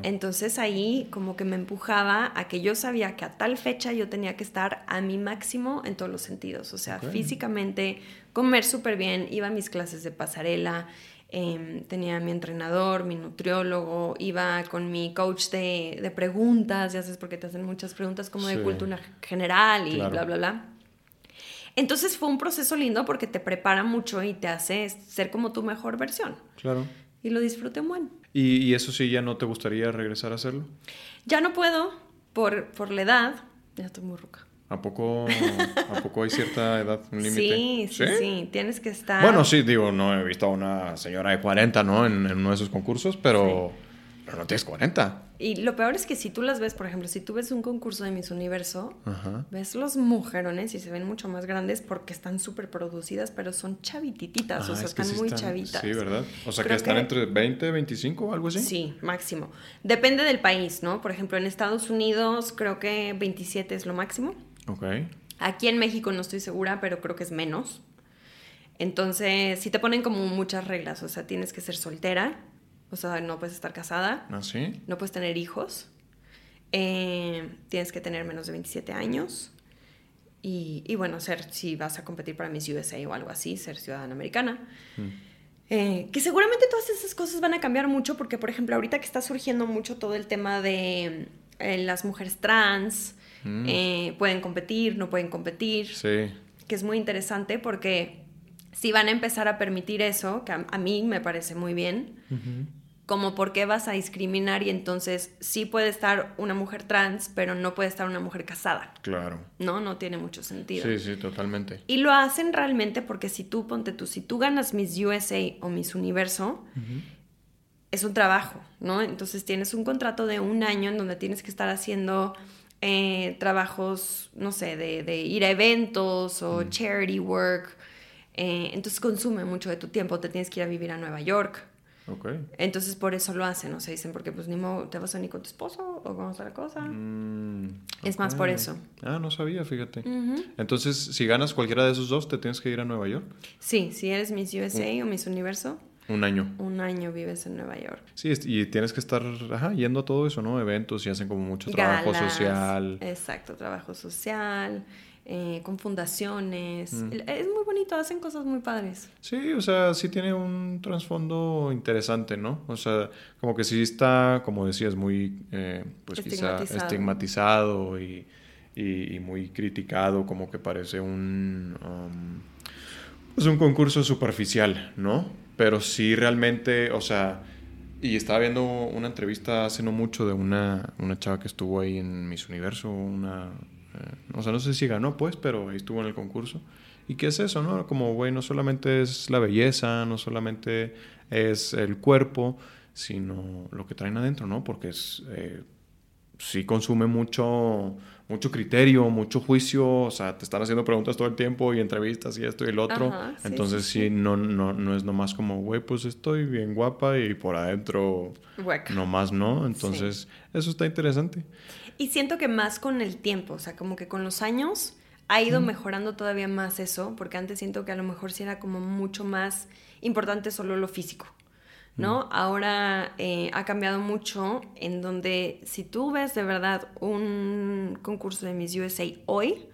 Entonces ahí como que me empujaba a que yo sabía que a tal fecha yo tenía que estar a mi máximo en todos los sentidos, o sea, físicamente, comer súper bien, iba a mis clases de pasarela, em, tenía mi entrenador, mi nutriólogo, iba con mi coach de, preguntas, ya sabes, porque te hacen muchas preguntas como de cultura general y bla, bla, bla. Entonces fue un proceso lindo porque te prepara mucho y te hace ser como tu mejor versión. Claro. Y lo disfruté un buen. ¿Y, eso sí ya no te gustaría regresar a hacerlo? Ya no puedo por, por la edad. Ya estoy muy roca. ¿A poco, ¿A poco hay cierta edad, un límite? Sí, sí, sí, tienes que estar... Bueno, sí, digo, no he visto a una señora de 40, ¿no? En, en uno de esos concursos, pero... Pero no tienes 40. Y lo peor es que si tú las ves, por ejemplo, si tú ves un concurso de Miss Universo, ves los mujerones y se ven mucho más grandes porque están súper producidas, pero son chavitititas, o sea, están muy chavitas. Sí, ¿verdad? O sea, que están entre 20, 25 o algo así. Sí, máximo. Depende del país, ¿no? Por ejemplo, en Estados Unidos creo que 27 es lo máximo. Ok. Aquí en México no estoy segura, pero creo que es menos. Entonces, sí te ponen como muchas reglas, o sea, tienes que ser soltera o sea, no puedes estar casada. ¿Ah, sí? No puedes tener hijos. Eh, tienes que tener menos de 27 años. Y, y, bueno, ser, si vas a competir para Miss USA o algo así, ser ciudadana americana. Mm. Eh, que seguramente todas esas cosas van a cambiar mucho porque, por ejemplo, ahorita que está surgiendo mucho todo el tema de eh, las mujeres trans, mm. pueden competir, no pueden competir. Sí. Que es muy interesante porque si van a empezar a permitir eso, que a, mí me parece muy bien, como por qué vas a discriminar y entonces sí puede estar una mujer trans, pero no puede estar una mujer casada. Claro. No, no tiene mucho sentido. Sí, sí, totalmente. Y lo hacen realmente porque si tú, ponte tú, si tú ganas Miss USA o Miss Universo, es un trabajo, ¿no? Entonces tienes un contrato de un año en donde tienes que estar haciendo eh, trabajos, no sé, de, ir a eventos o charity work. Eh, entonces consume mucho de tu tiempo, te tienes que ir a vivir a Nueva York entonces por eso lo hacen, o sea, dicen, porque pues ni modo, te vas a ni con tu esposo o está la cosa. Mm, es más por eso. Ah, no sabía, fíjate. Entonces, si ganas cualquiera de esos dos, ¿te tienes que ir a Nueva York? Sí, si eres Miss USA o Miss Universo. Un año. Un año vives en Nueva York. Sí, y tienes que estar ajá, yendo a todo eso, ¿no? Eventos y hacen como mucho trabajo social. Exacto, trabajo social. Eh, con fundaciones. Mm. Es muy bonito, hacen cosas muy padres. Sí, o sea, sí tiene un trasfondo interesante, ¿no? O sea, como que sí está, como decías, muy, eh, pues quizá estigmatizado y, y, muy criticado, como que parece un, um, pues un concurso superficial, ¿no? Pero sí realmente, o sea, y estaba viendo una entrevista hace no mucho de una, una chava que estuvo ahí en Miss Universo, una eh, o sea, no sé si ganó, pues, pero ahí estuvo en el concurso. ¿Y qué es eso, no? Como, güey, no solamente es la belleza, no solamente es el cuerpo, sino lo que traen adentro, ¿no? Porque es, eh, sí consume mucho, mucho criterio, mucho juicio, o sea, te están haciendo preguntas todo el tiempo y entrevistas y esto y el otro. Entonces sí, No, no, no es nomás como, güey, pues estoy bien guapa y por adentro nomás no. Entonces eso está interesante. Y siento que más con el tiempo, o sea, como que con los años ha ido mejorando todavía más eso, porque antes siento que a lo mejor sí era como mucho más importante solo lo físico, ¿no? Ahora eh, ha cambiado mucho en donde si tú ves de verdad un concurso de Miss USA hoy,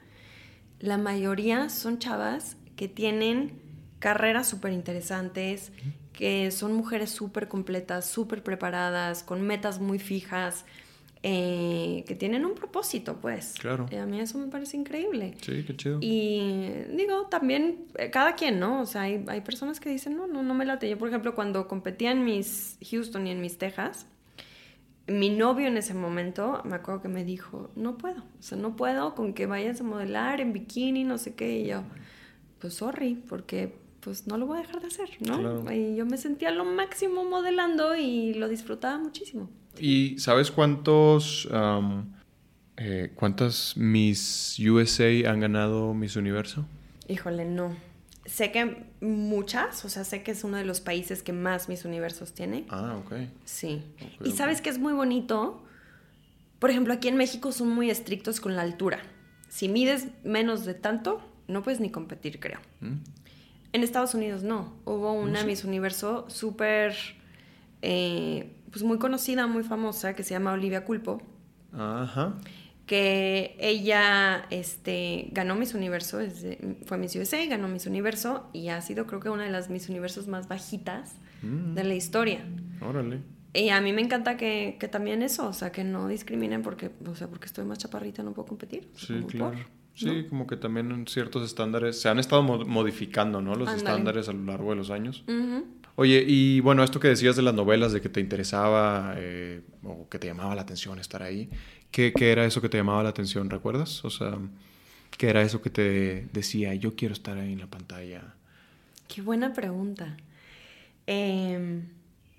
la mayoría son chavas que tienen carreras súper interesantes, que son mujeres súper completas, súper preparadas, con metas muy fijas, eh, que tienen un propósito, pues. Claro. Y a mí eso me parece increíble. Sí, qué chido. Y digo, también, eh, cada quien, ¿no? O sea, hay, hay, personas que dicen, no, no, no me late. Yo, por ejemplo, cuando competía en mis Houston y en mis Texas, mi novio en ese momento, me acuerdo que me dijo, no puedo, o sea, no puedo con que vayas a modelar en bikini, no sé qué, y yo, pues sorry, porque pues no lo voy a dejar de hacer, ¿no? Y yo me sentía lo máximo modelando y lo disfrutaba muchísimo. ¿Y sabes cuántos, eh, cuántas Miss USA han ganado Miss Universo? Híjole, no. Sé que muchas, o sea, sé que es uno de los países que más Miss Universos tiene. Ah, ok. Sí. y sabes que es muy bonito. Por ejemplo, aquí en México son muy estrictos con la altura. Si mides menos de tanto, no puedes ni competir, creo. ¿Mm? En Estados Unidos no. Hubo una Miss Universo súper, eh, pues muy conocida, muy famosa, que se llama Olivia Culpo. Ajá. Que ella este, ganó Miss Universo, fue Miss USA, ganó Miss Universo y ha sido creo que una de las Miss Universos más bajitas mm. de la historia. Órale. Y a mí me encanta que, que, también eso, o sea, que no discriminen porque, o sea, porque estoy más chaparrita no puedo competir. Sí, claro. Sí, como que también ciertos estándares se han estado modificando, ¿no? Los estándares a lo largo de los años. Oye, y bueno, esto que decías de las novelas, de que te interesaba eh, o que te llamaba la atención estar ahí, ¿qué, ¿qué, era eso que te llamaba la atención? ¿Recuerdas? O sea, ¿qué era eso que te decía, yo quiero estar ahí en la pantalla? Qué buena pregunta. Em,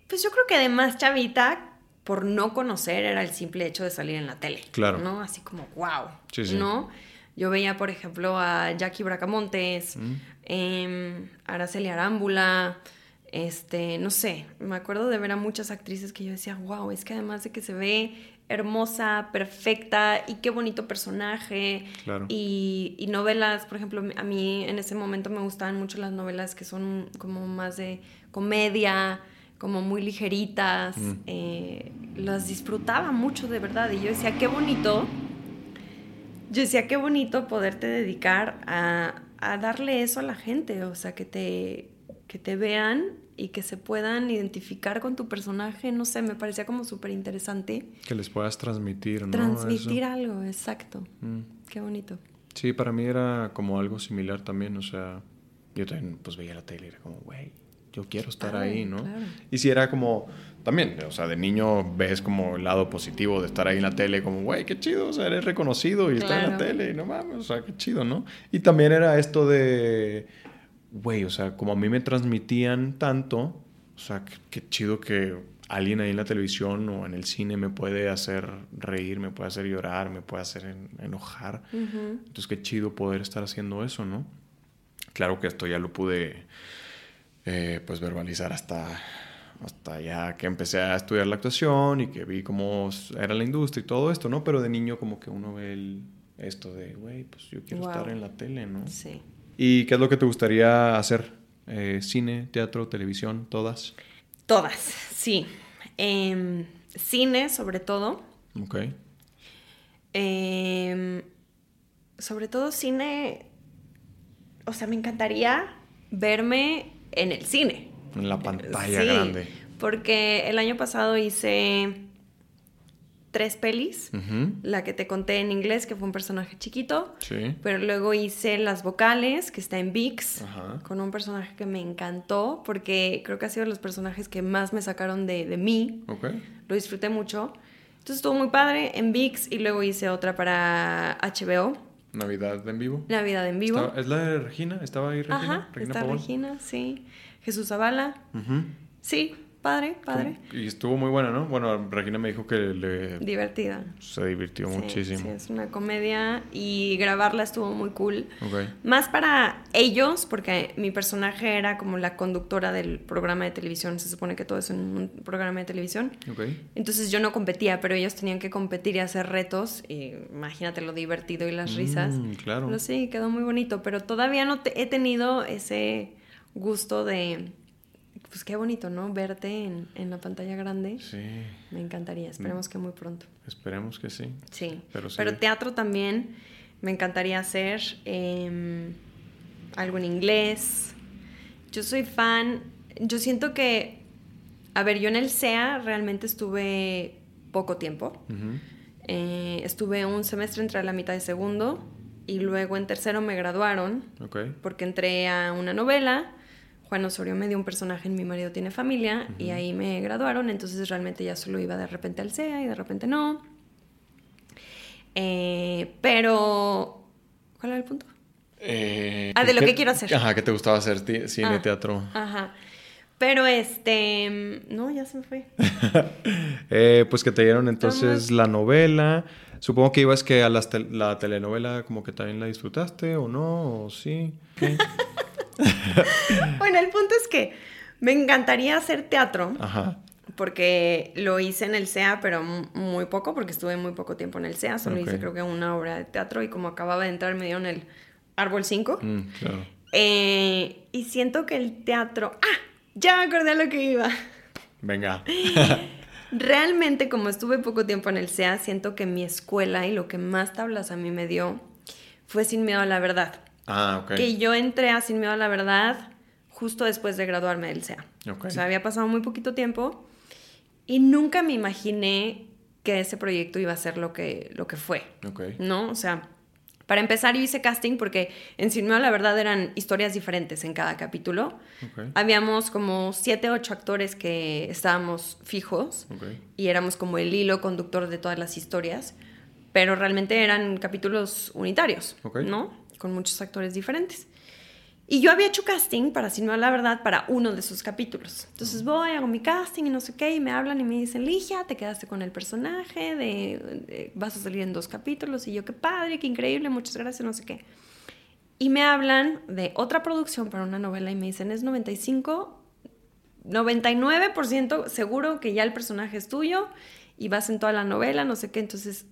pues yo creo que además, chavita, por no conocer, era el simple hecho de salir en la tele. Claro. ¿No? Así como, wow. Sí, sí. ¿No? Yo veía, por ejemplo, a Jackie Bracamontes, mm. Em, Araceli Arámbula, este, no sé, me acuerdo de ver a muchas actrices que yo decía, wow, es que además de que se ve hermosa, perfecta y qué bonito personaje. Claro. Y, novelas, por ejemplo, a mí en ese momento me gustaban mucho las novelas que son como más de comedia, como muy ligeritas. Mm. Eh, las disfrutaba mucho de verdad y yo decía, qué bonito yo decía, qué bonito poderte dedicar a, darle eso a la gente, o sea, que te, que te vean y que se puedan identificar con tu personaje, no sé, me parecía como súper interesante. Que les puedas transmitir, ¿no? Transmitir algo, exacto. Mm. Qué bonito. Sí, para mí era como algo similar también, o sea, yo también pues veía la tele y era como, güey, yo quiero estar ahí, ¿no? Y si era como, también, o sea, de niño ves como el lado positivo de estar ahí en la tele, como, güey, qué chido, o sea, eres reconocido y estás en la tele, y no mames, o sea, qué chido, ¿no? Y también era esto de, güey, o sea, como a mí me transmitían tanto, o sea, qué, chido que alguien ahí en la televisión o en el cine me puede hacer reír, me puede hacer llorar, me puede hacer enojar. Entonces, qué chido poder estar haciendo eso, ¿no? Claro que esto ya lo pude eh, pues verbalizar hasta, hasta ya que empecé a estudiar la actuación y que vi cómo era la industria y todo esto, ¿no? Pero de niño como que uno ve el, esto de, güey, pues yo quiero estar en la tele, ¿no? Sí. ¿Y qué es lo que te gustaría hacer? Eh, ¿Cine, teatro, televisión, todas? Todas, sí. Em, cine, sobre todo. Ok. Em, sobre todo cine, o sea, me encantaría verme en el cine. En la pantalla grande. Porque el año pasado hice tres pelis. La que te conté en inglés, que fue un personaje chiquito. Sí. Pero luego hice Las Vocales, que está en VIX, con un personaje que me encantó, porque creo que ha sido de los personajes que más me sacaron de, de mí. Okay. Lo disfruté mucho. Entonces estuvo muy padre en VIX y luego hice otra para HBO Navidad en vivo. Navidad en vivo. ¿Es la de Regina? ¿Estaba ahí Regina? Ajá, está Regina, sí. Jesús Zavala. Sí, padre, padre. Y estuvo muy buena, ¿no? Bueno, Regina me dijo que le... Divertida. Se divirtió muchísimo. Sí, es una comedia y grabarla estuvo muy cool. Okay. Más para ellos, porque mi personaje era como la conductora del programa de televisión. Se supone que todo es en un programa de televisión. Okay. Entonces yo no competía, pero ellos tenían que competir y hacer retos. Y imagínate lo divertido y las risas. Mm, claro. Pero sí, quedó muy bonito. Pero todavía no he tenido ese gusto de pues qué bonito, ¿no? Verte en, la pantalla grande. Sí. Me encantaría. Esperemos que muy pronto. Esperemos que sí. Sí. Pero, teatro también me encantaría hacer. Em, algo en inglés. Yo soy fan. Yo siento que. A ver, yo en el SEA realmente estuve poco tiempo. Eh, estuve un semestre entre la mitad de segundo y luego en tercero me graduaron. Okay. Porque entré a una novela Juan Osorio me dio un personaje en Mi marido tiene familia y ahí me graduaron, entonces realmente ya solo iba de repente al CEA y de repente no. Eh, pero, ¿cuál era el punto? Eh, ah, de lo ¿qué- que quiero hacer. Ajá, que te gustaba hacer cine, Ah. teatro. Ajá. Pero este. No, ya se me fue. Eh, pues que te dieron entonces la novela. Supongo que ibas que a las la telenovela como que también la disfrutaste o no, o sí. ¿Qué? Bueno, el punto es que me encantaría hacer teatro. Ajá. Porque lo hice en el SEA, pero mu- muy poco, porque estuve muy poco tiempo en el SEA. Solo hice creo que una obra de teatro y como acababa de entrar me dieron el Árbol 5. Mm, claro. Eh, y siento que el teatro... ¡Ah! Ya me acordé a lo que iba. Venga. Realmente, como estuve poco tiempo en el SEA, siento que mi escuela y lo que más tablas a mí me dio fue Sin Miedo a la Verdad. Ah, ok. Que yo entré a Sin Miedo a la Verdad justo después de graduarme del SEA. Ok. O sea, había pasado muy poquito tiempo y nunca me imaginé que ese proyecto iba a ser lo que, lo que fue. Ok. ¿No? O sea, para empezar yo hice casting porque en Sin Miedo a la Verdad eran historias diferentes en cada capítulo. Ok. Habíamos como siete, ocho actores que estábamos fijos y éramos como el hilo conductor de todas las historias, pero realmente eran capítulos unitarios. ¿no? Con muchos actores diferentes. Y yo había hecho casting para Miedo a la Verdad para uno de esos capítulos. Entonces voy, hago mi casting y no sé qué, y me hablan y me dicen, Ligia, te quedaste con el personaje, de, de- vas a salir en dos capítulos. Y yo, qué padre, qué increíble, muchas gracias, no sé qué. Y me hablan de otra producción para una novela y me dicen, es 95, 99% seguro que ya el personaje es tuyo y vas en toda la novela, no sé qué. Entonces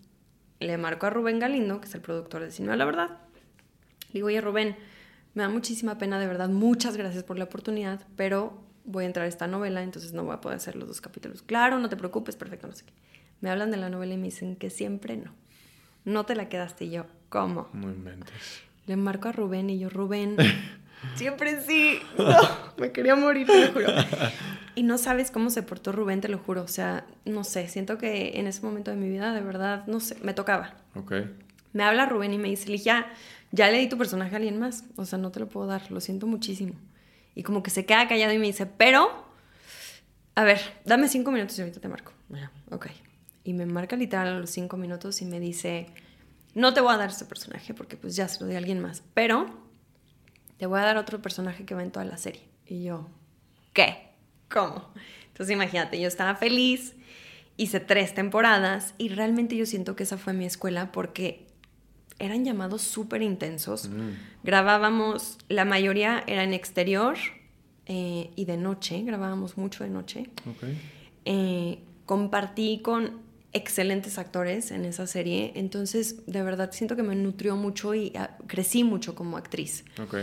le marco a Rubén Galindo, que es el productor de Cine, la verdad. Le digo, oye Rubén, me da muchísima pena, de verdad, muchas gracias por la oportunidad, pero voy a entrar a esta novela, entonces no voy a poder hacer los dos capítulos. Claro, no te preocupes, perfecto, no sé qué. Me hablan de la novela y me dicen que siempre no. No te la quedaste y yo, ¿cómo? No inventes. Le marco a Rubén y yo, Rubén, siempre sí. No, me quería morir, te lo juro. Y no sabes cómo se portó Rubén, te lo juro. O sea, no sé, siento que en ese momento de mi vida, de verdad, no sé, me tocaba. Ok. Me habla Rubén y me dice, Ligia, ya le di tu personaje a alguien más. O sea, no te lo puedo dar, lo siento muchísimo. Y como que se queda callado y me dice, pero, a ver, dame cinco minutos y ahorita te marco. Bueno, ok. Y me marca literal a los cinco minutos y me dice, no te voy a dar este personaje porque pues ya se lo di a alguien más, pero te voy a dar otro personaje que va en toda la serie. Y yo, ¿qué? ¿Cómo? Entonces imagínate, yo estaba feliz, hice tres temporadas y realmente yo siento que esa fue mi escuela porque eran llamados súper intensos. Mm. Grabábamos, la mayoría era en exterior eh, y de noche, grabábamos mucho de noche. Ok. Eh, compartí con excelentes actores en esa serie, entonces de verdad siento que me nutrió mucho y ah, crecí mucho como actriz. Ok.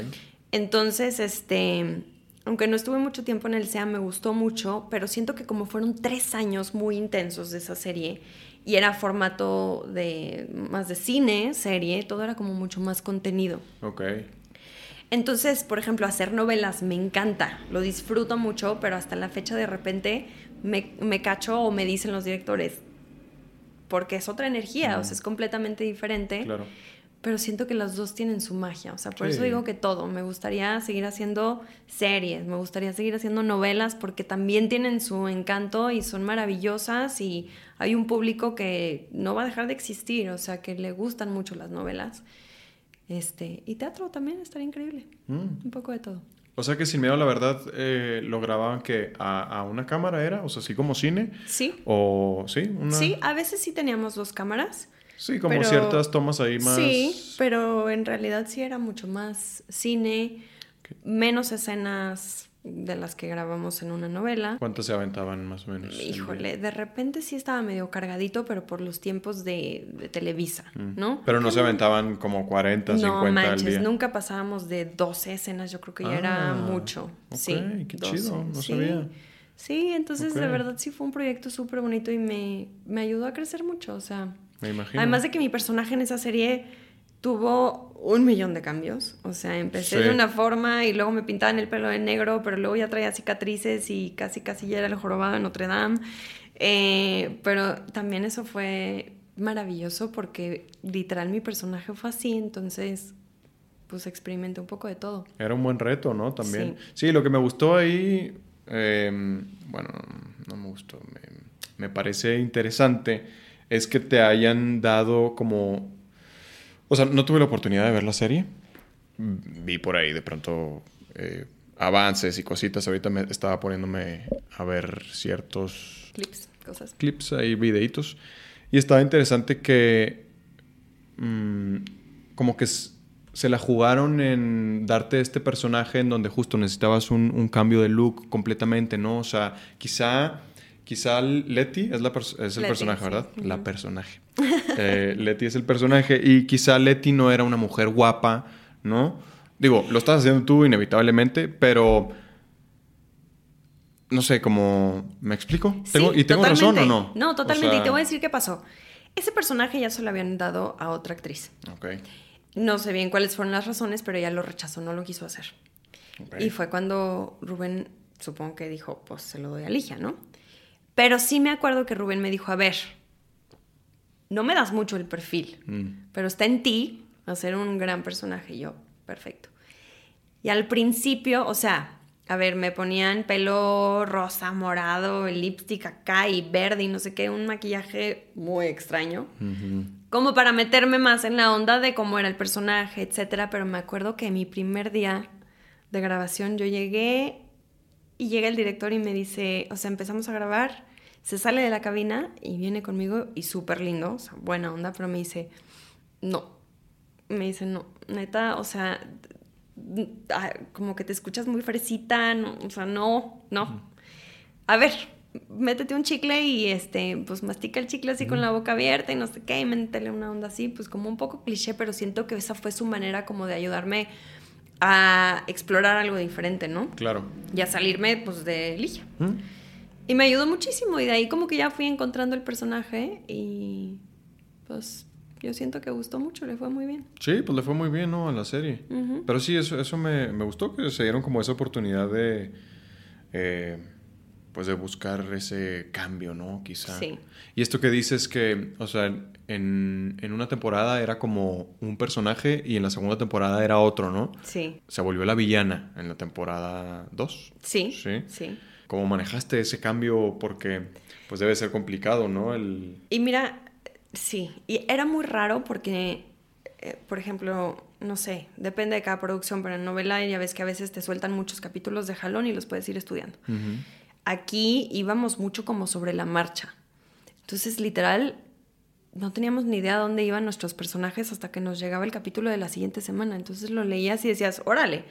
Entonces, este, aunque no estuve mucho tiempo en el SEA, me gustó mucho, pero siento que como fueron tres años muy intensos de esa serie y era formato de más de cine, serie, todo era como mucho más contenido. Ok. Entonces, por ejemplo, hacer novelas me encanta, lo disfruto mucho, pero hasta la fecha de repente me, me cacho o me dicen los directores, porque es otra energía, o sea, es completamente diferente. Claro. Pero siento que las dos tienen su magia, o sea, por Sí. eso digo que todo. Me gustaría seguir haciendo series, me gustaría seguir haciendo novelas porque también tienen su encanto y son maravillosas y hay un público que no va a dejar de existir, o sea, que le gustan mucho las novelas. Este, y teatro también estaría increíble. Mm. Un poco de todo. O sea que sin miedo, la verdad, eh, lo grababan que a, a una cámara era, o sea, así como cine. Sí. O sí, una. Sí, a veces sí teníamos dos cámaras. Sí, como pero- ciertas tomas ahí más. Sí, pero en realidad sí era mucho más cine, menos escenas de las que grabamos en una novela. ¿Cuántas se aventaban más o menos? Híjole, de repente sí estaba medio cargadito, pero por los tiempos de, de Televisa, Mm. ¿no? Pero no se aventaban como 40, 50 no al manches, día. nunca pasábamos de 12 escenas, yo creo que ya era Ah, mucho. sí, qué chido, no sí. sabía. Sí, entonces de verdad sí fue un proyecto súper bonito y me, me ayudó a crecer mucho, o sea... Me imagino. Además de que mi personaje en esa serie tuvo un millón de cambios. O sea, empecé Sí. de una forma y luego me pintaban el pelo de negro, pero luego ya traía cicatrices y casi casi ya era el jorobado de Notre Dame. Eh, pero también eso fue maravilloso porque literal mi personaje fue así, entonces pues experimenté un poco de todo. Era un buen reto, ¿no? También. Sí. Sí, lo que me gustó ahí, eh, bueno, no me gustó, me, me parece interesante, es que te hayan dado como... O sea, no tuve la oportunidad de ver la serie, vi por ahí de pronto eh, avances y cositas. Ahorita me estaba poniéndome a ver ciertos Clips, cosas. clips, ahí videitos. Y estaba interesante que mm, como que se la jugaron en darte este personaje en donde justo necesitabas un, un cambio de look completamente, ¿no? O sea, quizá, quizá Letty es, la es el personaje, sí. ¿verdad? La personaje. Eh, Letty es el personaje y quizá Letty no era una mujer guapa, ¿no? Digo, lo estás haciendo tú inevitablemente, pero... No sé, como... ¿Me explico? ¿Tengo- Sí, ¿Y tengo razón o no? No, O totalmente. sea, Y te voy a decir qué pasó. Ese personaje ya se lo habían dado a otra actriz. Ok. No sé bien cuáles fueron las razones, pero ella lo rechazó, no lo quiso hacer. Y fue cuando Rubén, supongo que dijo, pues se lo doy a Ligia, ¿no? Pero sí me acuerdo que Rubén me dijo, a ver, no me das mucho el perfil, Mm, pero está en ti hacer un gran personaje. Y yo, perfecto. Y al principio, o sea, a ver, me ponían pelo rosa, morado, el lipstick acá y verde y no sé qué, un maquillaje muy extraño como para meterme más en la onda de cómo era el personaje, etcétera, pero me acuerdo que mi primer día de grabación yo llegué y llega el director y me dice, o sea, empezamos a grabar, se sale de la cabina y viene conmigo y súper lindo, o sea, buena onda, pero me dice, no, me dice, no, neta, o sea, ah, como que te escuchas muy fresita, no, o sea, no, no. A ver, métete un chicle y este, pues mastica el chicle así con la boca abierta y no sé qué, y métele una onda así, pues como un poco cliché, pero siento que esa fue su manera como de ayudarme a explorar algo diferente, ¿no? Claro. Y a salirme pues de Ligia. ¿Mm? Y me ayudó muchísimo y de ahí como que ya fui encontrando el personaje y pues yo siento que gustó mucho, le fue muy bien. Sí, pues le fue muy bien, ¿no? A la serie. Pero sí, eso, eso me, me gustó, que se dieron como esa oportunidad de, eh, pues de buscar ese cambio, ¿no? Quizá. Sí. Y esto que dices que, o sea, en, en una temporada era como un personaje y en la segunda temporada era otro, ¿no? Sí, Se volvió la villana en la temporada 2. sí, Sí. sí. ¿Cómo manejaste ese cambio? Porque, pues debe ser complicado, ¿no? El... Y mira, sí, y era muy raro porque, eh, por ejemplo, no sé, depende de cada producción, pero en novela ya ves que a veces te sueltan muchos capítulos de jalón y los puedes ir estudiando. Aquí íbamos mucho como sobre la marcha. Entonces, literal, no teníamos ni idea dónde iban nuestros personajes hasta que nos llegaba el capítulo de la siguiente semana. Entonces lo leías y decías, órale.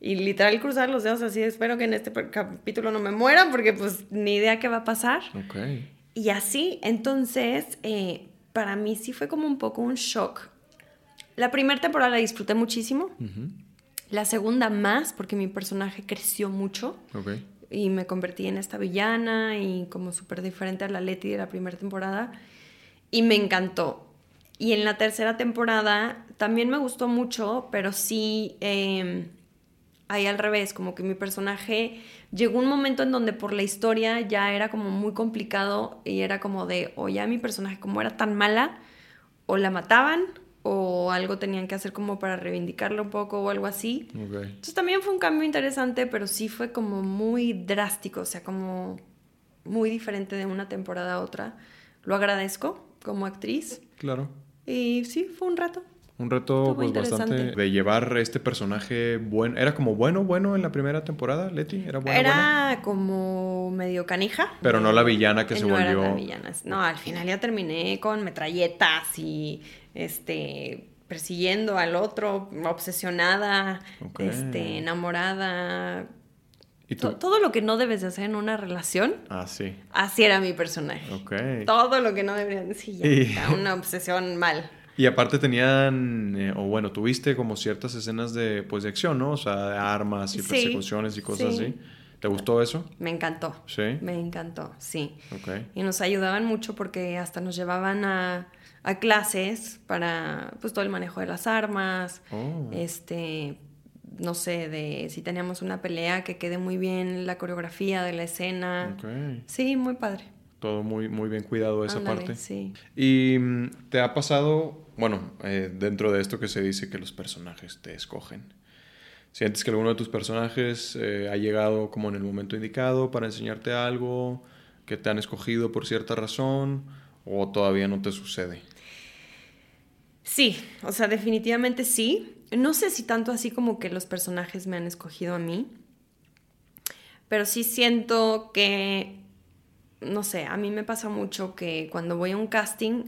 Y literal cruzar los dedos así, espero que en este capítulo no me muera porque pues ni idea qué va a pasar. Ok. Y así, entonces, eh, para mí sí fue como un poco un shock. La primera temporada la disfruté muchísimo. La segunda más, porque mi personaje creció mucho Ok. y me convertí en esta villana y como súper diferente a la Leti de la primera temporada. Y me encantó. Y en la tercera temporada también me gustó mucho, pero sí, eh, ahí al revés, como que mi personaje llegó un momento en donde por la historia ya era como muy complicado y era como de, o ya mi personaje como era tan mala, o la mataban, o algo tenían que hacer como para reivindicarla un poco o algo así. Ok. Entonces también fue un cambio interesante, pero sí fue como muy drástico, o sea, como muy diferente de una temporada a otra. Lo agradezco como actriz Claro. y sí, fue un rato. Un reto pues bastante de llevar este personaje bueno. ¿Era como bueno, bueno en la primera temporada, Leti? ¿Era bueno, Era como medio canija. Pero no la villana que se no era volvió- la villana. No, al final ya terminé con metralletas y este persiguiendo al otro, obsesionada, este, enamorada. ¿Y tú? Todo lo que no debes de hacer en una relación, Ah, sí. así era mi personaje. Ok. Todo lo que no deberían decir, ya, Y- era una obsesión mal. Y aparte tenían, eh, o bueno, tuviste como ciertas escenas de, pues, de acción, ¿no? O sea, de armas y Sí, persecuciones y cosas sí. así. ¿Te gustó eso? Me encantó. Sí. Me encantó, sí. Ok. Y nos ayudaban mucho porque hasta nos llevaban a, a clases para pues todo el manejo de las armas, Oh. este, no sé, de si teníamos una pelea que quede muy bien la coreografía de la escena. Sí, muy padre. Todo muy, muy bien cuidado esa Ándale, parte. Sí. Y mm, te ha pasado, bueno, eh, dentro de esto que se dice que los personajes te escogen. ¿Sientes que alguno de tus personajes eh, ha llegado como en el momento indicado para enseñarte algo, que te han escogido por cierta razón, o todavía no te sucede? Sí, o sea, definitivamente sí. No sé si tanto así como que los personajes me han escogido a mí, pero sí siento que, no sé, a mí me pasa mucho que cuando voy a un casting,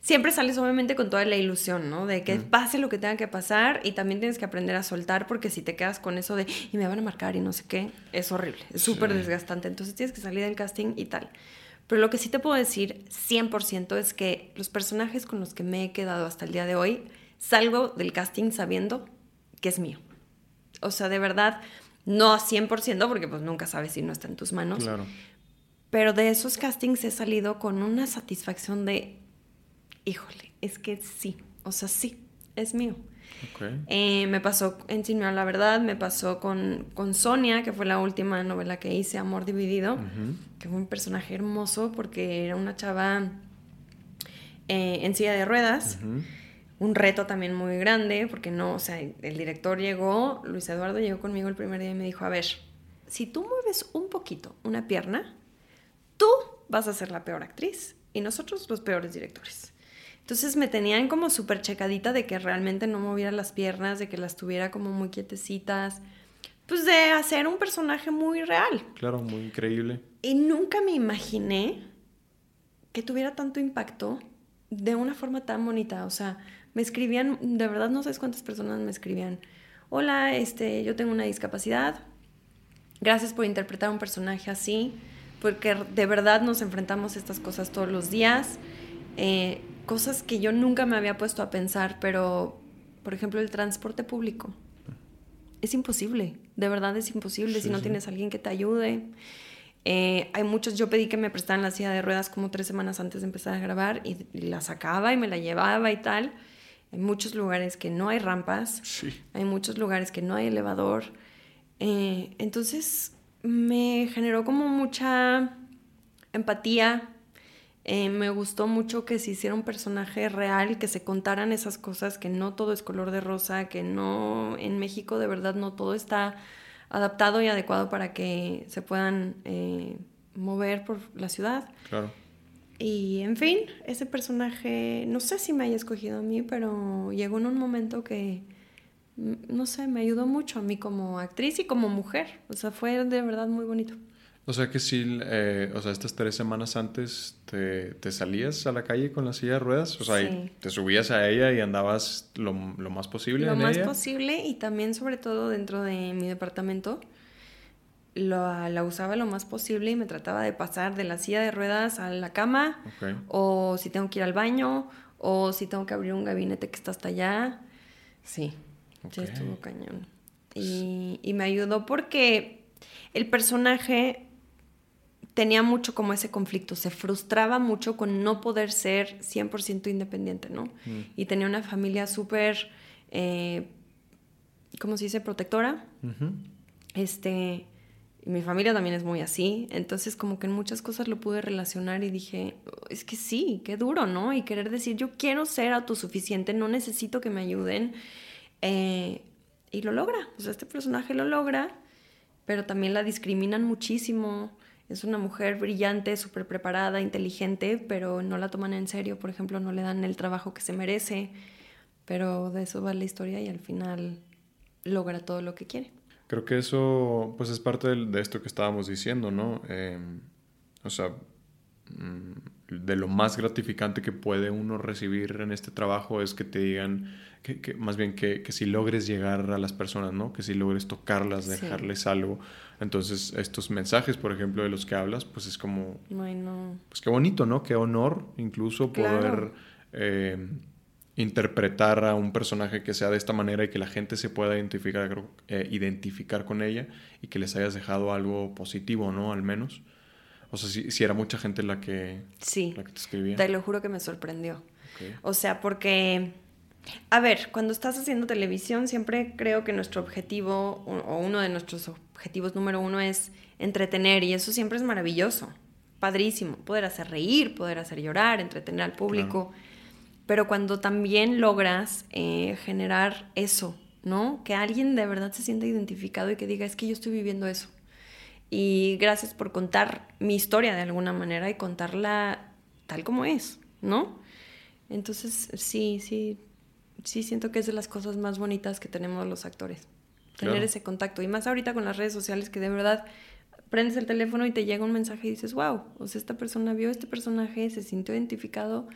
siempre sales obviamente con toda la ilusión, ¿no? De que pase lo que tenga que pasar y también tienes que aprender a soltar porque si te quedas con eso de, y me van a marcar y no sé qué, es horrible, es súper desgastante. Entonces tienes que salir del casting y tal. Pero lo que sí te puedo decir 100% es que los personajes con los que me he quedado hasta el día de hoy, salgo del casting sabiendo que es mío. O sea, de verdad, no a 100% porque pues nunca sabes si no está en tus manos. Claro. Pero de esos castings he salido con una satisfacción de, híjole, es que sí, o sea, sí, es mío. Eh, me pasó en Sin la Verdad, me pasó con, con, Sonia, que fue la última novela que hice, Amor Dividido, que fue un personaje hermoso porque era una chava eh, en silla de ruedas. Un reto también muy grande, porque no, o sea, el director llegó, Luis Eduardo llegó conmigo el primer día y me dijo, a ver, si tú mueves un poquito una pierna, tú vas a ser la peor actriz y nosotros los peores directores. Entonces me tenían como súper checadita de que realmente no moviera las piernas, de que las tuviera como muy quietecitas. Pues de hacer un personaje muy real. Claro, muy increíble. Y nunca me imaginé que tuviera tanto impacto de una forma tan bonita. O sea, me escribían, de verdad no sé cuántas personas me escribían. Hola, este, yo tengo una discapacidad. Gracias por interpretar un personaje así, porque de verdad nos enfrentamos a estas cosas todos los días. Eh, cosas que yo nunca me había puesto a pensar, pero, por ejemplo, el transporte público. Es imposible, de verdad es imposible si no tienes alguien que te ayude. Eh, hay muchos, yo pedí que me prestaran la silla de ruedas como tres semanas antes de empezar a grabar y, la sacaba y me la llevaba y tal. Hay muchos lugares que no hay rampas, hay muchos lugares que no hay elevador. Eh, entonces me generó como mucha empatía, eh, me gustó mucho que se hiciera un personaje real, que se contaran esas cosas, que no todo es color de rosa, que no, en México de verdad no todo está adaptado y adecuado para que se puedan eh, mover por la ciudad. Claro. Y en fin, ese personaje, no sé si me haya escogido a mí, pero llegó en un momento que, mm, no sé, me ayudó mucho a mí como actriz y como mujer. O sea, fue de verdad muy bonito. O sea que sí, eh, o sea, estas tres semanas antes te, te, salías a la calle con la silla de ruedas, o sea, te subías a ella y andabas lo, lo más posible. Lo más posible y también sobre todo dentro de mi departamento lo, la usaba lo más posible y me trataba de pasar de la silla de ruedas a la cama o si tengo que ir al baño o si tengo que abrir un gabinete que está hasta allá. Sí, ya estuvo cañón. Y, y me ayudó porque el personaje tenía mucho como ese conflicto, se frustraba mucho con no poder ser 100% independiente, ¿no? Mm. Y tenía una familia súper, eh, ¿cómo se dice? Protectora. Este, mi familia también es muy así, entonces como que en muchas cosas lo pude relacionar y dije, es que sí, qué duro, ¿no? Y querer decir, yo quiero ser autosuficiente, no necesito que me ayuden. Eh, y lo logra, o sea, este personaje lo logra, pero también la discriminan muchísimo es una mujer brillante, súper preparada, inteligente, pero no la toman en serio, por ejemplo, no le dan el trabajo que se merece, pero de eso va la historia y al final logra todo lo que quiere. Creo que eso pues es parte de, esto que estábamos diciendo, ¿no? Em, o sea, mm, de lo más gratificante que puede uno recibir en este trabajo es que te digan, que, más bien que, que, si logres llegar a las personas, ¿no? Que si logres tocarlas, dejarles algo. Entonces, estos mensajes, por ejemplo, de los que hablas, pues es como... Pues qué bonito, ¿no? Qué honor incluso poder eh, interpretar a un personaje que sea de esta manera y que la gente se pueda identificar, eh, identificar con ella y que les hayas dejado algo positivo, ¿no? Al menos. O sea, si, era mucha gente la que, sí, la que te escribía. Te lo juro que me sorprendió. O sea, porque... A ver, cuando estás haciendo televisión, siempre creo que nuestro objetivo, o uno de nuestros objetivos número uno es entretener y eso siempre es maravilloso, padrísimo, poder hacer reír, poder hacer llorar, entretener al público, pero cuando también logras eh, generar eso, ¿no? Que alguien de verdad se sienta identificado y que diga, es que yo estoy viviendo eso. Y gracias por contar mi historia de alguna manera y contarla tal como es, ¿no? Entonces, sí, sí, sí siento que es de las cosas más bonitas que tenemos los actores. Tener ese contacto. Y más ahorita con las redes sociales que de verdad prendes el teléfono y te llega un mensaje y dices, wow, o sea, esta persona vio este personaje, se sintió identificado.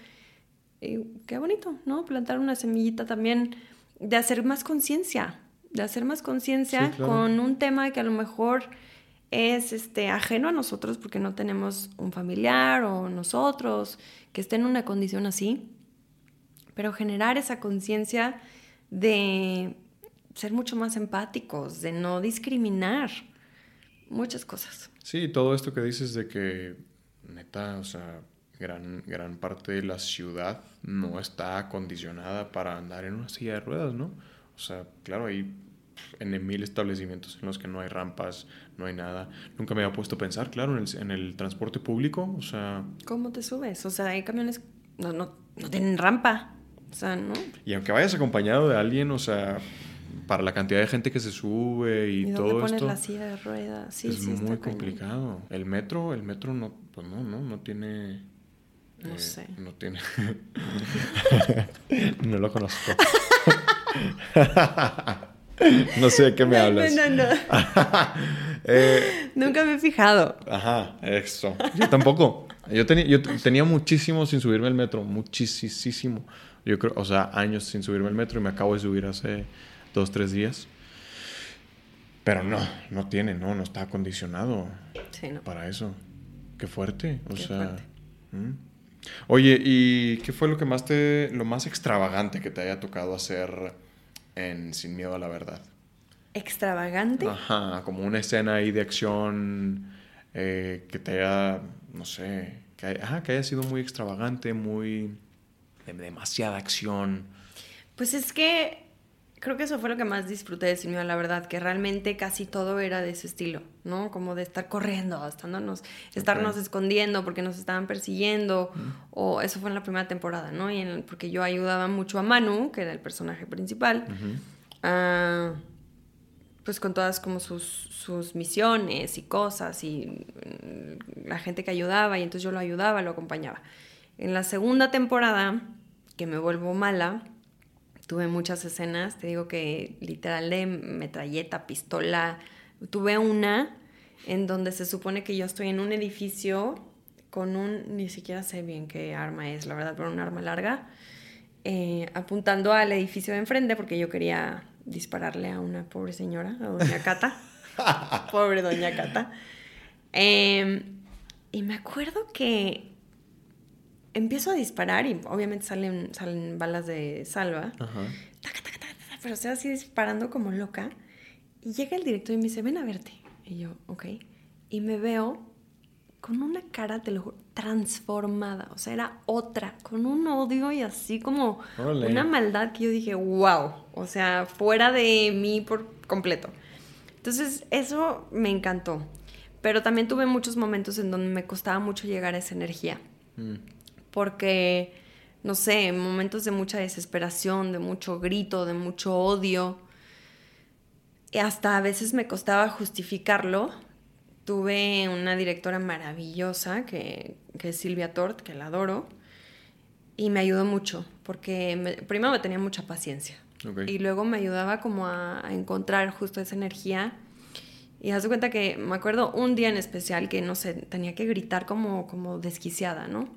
Y qué bonito, ¿no? Plantar una semillita también de hacer más conciencia, de hacer más conciencia con un tema que a lo mejor es este, ajeno a nosotros porque no tenemos un familiar o nosotros que esté en una condición así, pero generar esa conciencia de ser mucho más empáticos, de no discriminar muchas cosas. Sí, todo esto que dices de que, neta, o sea, gran, gran parte de la ciudad no está acondicionada para andar en una silla de ruedas, ¿no? O sea, claro, hay en mil establecimientos en los que no hay rampas, no hay nada. Nunca me había puesto a pensar, claro, en el, en el transporte público, o sea... ¿Cómo te subes? O sea, hay camiones, no, no, no tienen rampa, o sea, ¿no? Y aunque vayas acompañado de alguien, o sea, para la cantidad de gente que se sube y, ¿Y todo pones esto. la silla de ruedas? Sí, es muy complicado. El metro, el metro no, pues no, no, no tiene. No eh, sé. No tiene. no lo conozco. no sé de qué me hablas. No, no, no. Eh, Nunca me he fijado. Ajá, eso. Yo tampoco. Yo, tenía, yo tenía muchísimo sin subirme al metro, muchísimo. Yo creo, o sea, años sin subirme al metro y me acabo de subir hace dos, tres días. Pero no, no tiene, no, no está acondicionado para eso. Qué fuerte, o sea. Oye, ¿y qué fue lo que más te, lo más extravagante que te haya tocado hacer en Sin Miedo a la Verdad? ¿Extravagante? Ajá, como una escena ahí de acción eh, que te haya, no sé, que haya, que haya sido muy extravagante, muy... de demasiada acción. Pues es que creo que eso fue lo que más disfruté de Sin la verdad, que realmente casi todo era de ese estilo, ¿no? Como de estar corriendo, estándonos, estarnos escondiendo porque nos estaban persiguiendo, o eso fue en la primera temporada, ¿no? Y porque yo ayudaba mucho a Manu, que era el personaje principal, pues con todas como sus, sus misiones y cosas y mm, la gente que ayudaba, y entonces yo lo ayudaba, lo acompañaba. En la segunda temporada, que me vuelvo mala, Tuve muchas escenas, te digo que literal de metralleta, pistola. Tuve una en donde se supone que yo estoy en un edificio con un, ni siquiera sé bien qué arma es, la verdad, pero un arma larga, eh, apuntando al edificio de enfrente porque yo quería dispararle a una pobre señora, a doña Cata. pobre doña Cata. Em, y me acuerdo que empiezo a disparar y obviamente salen, salen balas de salva. pero estoy así disparando como loca. Y llega el director y me dice, ven a verte. Y yo, ok. Y me veo con una cara, te lo juro, transformada. O sea, era otra, con un odio y así como una maldad que yo dije, wow. O sea, fuera de mí por completo. Entonces, eso me encantó. Pero también tuve muchos momentos en donde me costaba mucho llegar a esa energía. Mm porque, no sé, en momentos de mucha desesperación, de mucho grito, de mucho odio, y hasta a veces me costaba justificarlo. Tuve una directora maravillosa, que, es Silvia Tort, que la adoro, y me ayudó mucho, porque primero me tenía mucha paciencia. Y luego me ayudaba como a, encontrar justo esa energía. Y haz de cuenta que me acuerdo un día en especial que, no sé, tenía que gritar como, como desquiciada, ¿no?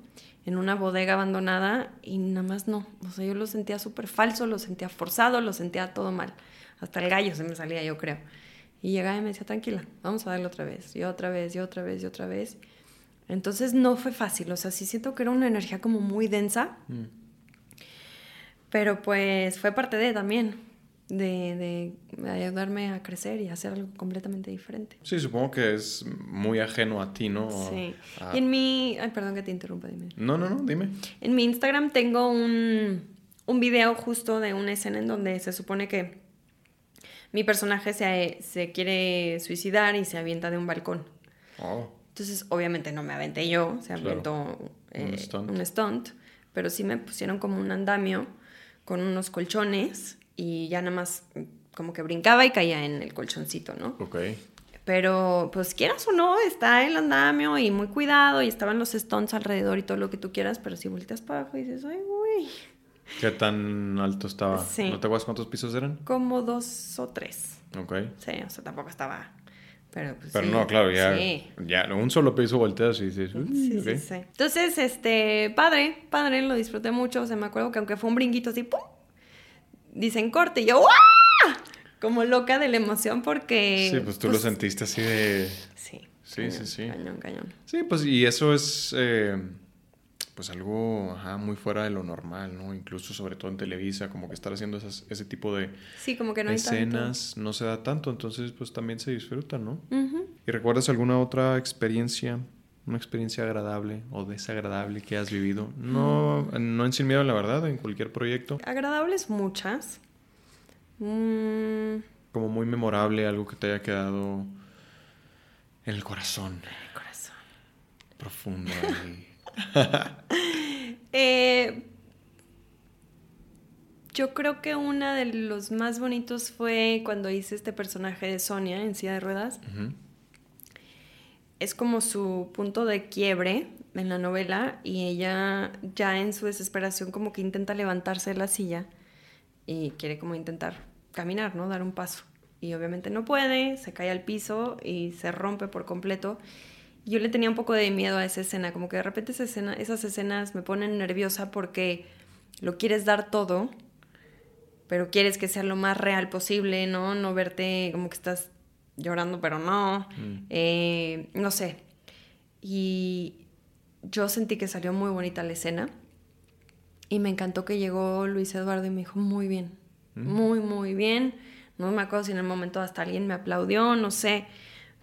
En una bodega abandonada y nada más no. O sea, yo lo sentía súper falso, lo sentía forzado, lo sentía todo mal. Hasta el gallo se me salía, yo creo. Y llegaba y me decía, tranquila, vamos a darle otra vez, y otra vez, y otra vez, y otra vez. Entonces no fue fácil, o sea, sí siento que era una energía como muy densa. Mm. Pero pues fue parte de también de, ayudarme a crecer y hacer algo completamente diferente. Sí, supongo que es muy ajeno a ti, ¿no? Sí. Y en mi... Ay, perdón que te interrumpa, dime. No, no, no, dime. En mi Instagram tengo un, un video justo de una escena en donde se supone que mi personaje se, se quiere suicidar y se avienta de un balcón. Oh. Entonces, obviamente no me aventé yo, se aventó un, eh, stunt. un stunt, pero sí me pusieron como un andamio con unos colchones y ya nada más como que brincaba y caía en el colchoncito, ¿no? Ok. Pero, pues quieras o no, está el andamio y muy cuidado y estaban los stones alrededor y todo lo que tú quieras, pero si volteas para abajo y dices, ay, güey, ¿Qué tan alto estaba? Sí. ¿No te acuerdas cuántos pisos eran? Como dos o tres. Ok. Sí, o sea, tampoco estaba. Pero, pues, Pero sí. no, claro, ya, Sí. ya un solo piso volteas y dices, "Uy, Sí, ok". sí, sí. Entonces, este, padre, padre, lo disfruté mucho. O sea, me acuerdo que aunque fue un brinquito así, ¡pum! Dicen corte y yo, ¡ah! Como loca de la emoción porque. Sí, pues tú lo sentiste así de... Sí. Sí, cañón, sí, sí. Cañón, cañón. Sí, pues y eso es eh, pues algo ajá, muy fuera de lo normal, ¿no? Incluso sobre todo en Televisa, como que estar haciendo esas, ese tipo de Sí, como que no escenas no se da tanto, entonces pues también se disfruta, ¿no? ¿Y recuerdas alguna otra experiencia, una experiencia agradable o desagradable que has vivido? No, no en Sin Miedo la Verdad, en cualquier proyecto, Agradables muchas. Mm, como muy memorable, algo que te haya quedado en el corazón, corazón. profundo. Eh, yo creo que uno de los más bonitos fue cuando hice este personaje de Sonia en Silla de Ruedas. Ujú. Es como su punto de quiebre en la novela y ella ya en su desesperación como que intenta levantarse de la silla y quiere como intentar caminar, ¿no? Dar un paso. Y obviamente no puede, se cae al piso y se rompe por completo. Yo le tenía un poco de miedo a esa escena, como que de repente esa escena, esas escenas me ponen nerviosa porque lo quieres dar todo, pero quieres que sea lo más real posible, ¿no? No verte como que estás llorando, pero no. Mm. Eh, no sé. Y yo sentí que salió muy bonita la escena. Y me encantó que llegó Luis Eduardo y me dijo, muy bien, Mm. muy, muy bien. No me acuerdo si en el momento hasta alguien me aplaudió, no sé.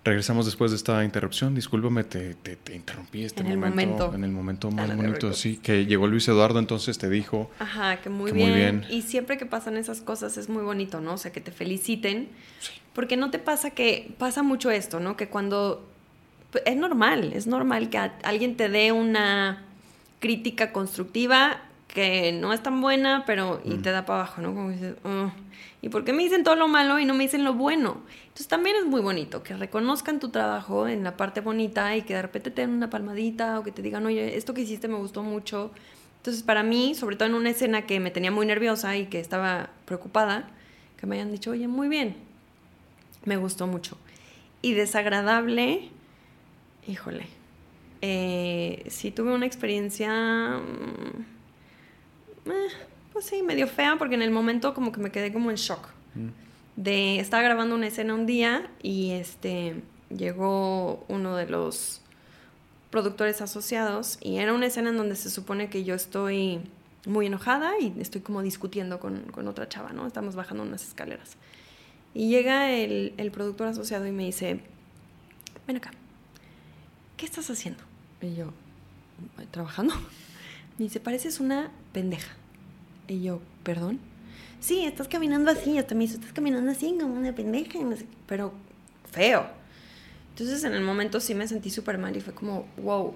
Regresamos después de esta interrupción. Discúlpame, te, te, te interrumpí este En el momento, momento. En el momento más bonito, sí. Que llegó Luis Eduardo, entonces te dijo. Ajá, que muy, Que muy bien. bien. Y siempre que pasan esas cosas es muy bonito, ¿no? O sea, que te feliciten. Porque no te pasa que pasa mucho esto, ¿no? Que cuando pues, es normal, es normal que alguien te dé una crítica constructiva que no es tan buena, pero y Mm. te da para abajo, ¿no? Como dices, "Ugh, ¿y por qué me dicen todo lo malo y no me dicen lo bueno? Entonces también es muy bonito que reconozcan tu trabajo en la parte bonita y que de repente te den una palmadita o que te digan, oye, esto que hiciste me gustó mucho. Entonces para mí, sobre todo en una escena que me tenía muy nerviosa y que estaba preocupada, que me hayan dicho, oye, muy bien, me gustó mucho. Y desagradable, híjole, eh, sí tuve una experiencia, mm, eh, pues sí, medio fea, porque en el momento como que me quedé como en shock. Mm. De, estaba grabando una escena un día y este, llegó uno de los productores asociados y era una escena en donde se supone que yo estoy muy enojada y estoy como discutiendo con, con otra chava, ¿no? Estamos bajando unas escaleras. Y llega el, el productor asociado y me dice, ven acá, ¿qué estás haciendo? Y yo, trabajando. Me dice, pareces una pendeja. Y yo, ¿perdón? Sí, estás caminando así. Hasta me dice, estás caminando así como una pendeja. Pero feo. Entonces en el momento sí me sentí súper mal y fue como, wow.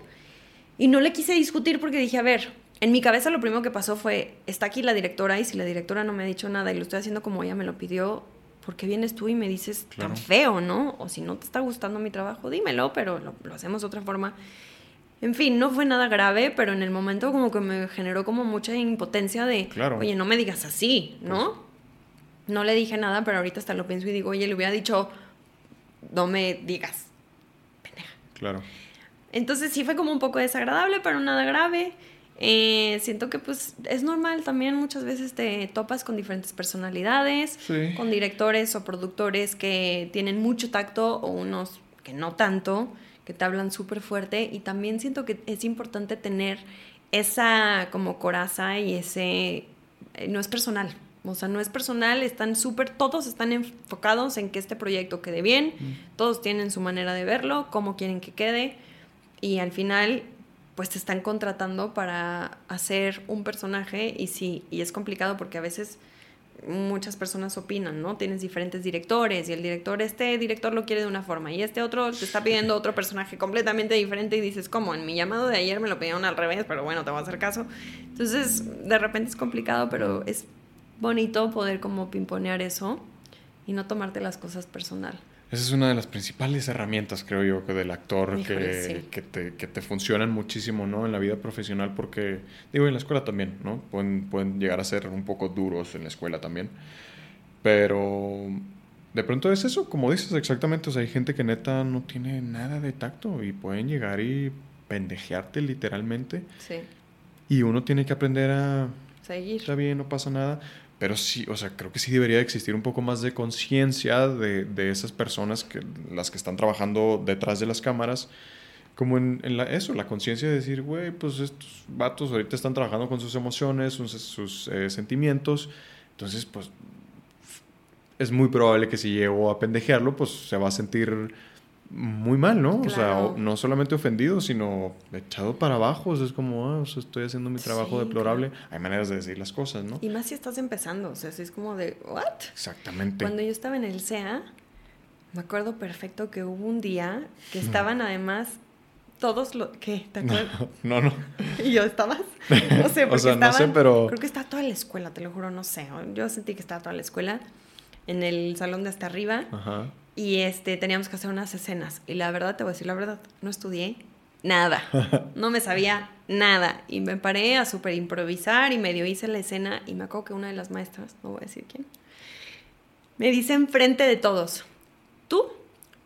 Y no le quise discutir porque dije, a ver, en mi cabeza lo primero que pasó fue, está aquí la directora y si la directora no me ha dicho nada y lo estoy haciendo como ella me lo pidió, ¿por qué vienes tú y me dices Claro. tan feo, no? O si no te está gustando mi trabajo, dímelo, pero lo, lo hacemos de otra forma. En fin, no fue nada grave, pero en el momento como que me generó como mucha impotencia de, Claro. oye, no me digas así, ¿no? No le dije nada, pero ahorita hasta lo pienso y digo, oye, le hubiera dicho, no me digas. Claro. Entonces sí fue como un poco desagradable, pero nada grave. Eh, siento que pues es normal también muchas veces te topas con diferentes personalidades, Sí. con directores o productores que tienen mucho tacto o unos que no tanto, que te hablan súper fuerte y también siento que es importante tener esa como coraza y ese... eh, no es personal, o sea, no es personal, están súper, todos están enfocados en que este proyecto quede bien, todos tienen su manera de verlo, cómo quieren que quede y al final pues te están contratando para hacer un personaje y sí, y es complicado porque a veces muchas personas opinan, ¿no? Tienes diferentes directores y el director, este director lo quiere de una forma y este otro te está pidiendo otro personaje completamente diferente y dices, ¿cómo? En mi llamado de ayer me lo pidieron al revés, pero bueno, te voy a hacer caso. Entonces, de repente es complicado, pero es bonito poder como pimponear eso y no tomarte las cosas personal. Esa es una de las principales herramientas, creo yo, que del actor Híjole, que, sí. que, te, que te funcionan muchísimo, ¿no? En la vida profesional porque, digo, en la escuela también, ¿no? Pueden, pueden llegar a ser un poco duros en la escuela también. Pero de pronto es eso, como dices exactamente, o sea, hay gente que neta no tiene nada de tacto y pueden llegar y pendejearte literalmente. Sí. Y uno tiene que aprender a Seguir. está bien, no pasa nada. Pero sí, o sea, creo que sí debería existir un poco más de conciencia de, de esas personas, que, las que están trabajando detrás de las cámaras, como en, la, eso, la conciencia de decir, güey, pues estos vatos ahorita están trabajando con sus emociones, sus, sus eh, sentimientos, entonces, pues es muy probable que si llego a pendejearlo, pues se va a sentir muy mal, ¿no? O sea, o- no solamente ofendido, sino echado para abajo. O sea, es como, ah, o sea, estoy haciendo mi trabajo Sí, deplorable. Hay maneras de decir las cosas, ¿no? Y más si estás empezando, o sea, si es como de, ¿what? Exactamente. Cuando yo estaba en el CEA, me acuerdo perfecto que hubo un día que estaban además todos los... ¿Qué? ¿Te acuerdas? No, no. Y yo, ¿estabas? No sé, O porque sea, no sé, estaban- pero- Creo que estaba toda la escuela, te lo juro, no sé. Yo sentí que estaba toda la escuela en el salón de hasta arriba Ajá. y este, teníamos que hacer unas escenas. Y la verdad, te voy a decir la verdad, no estudié nada. No me sabía nada. Y me paré a súper improvisar y medio hice la escena y me acuerdo que una de las maestras, no voy a decir quién, me dice enfrente de todos, tú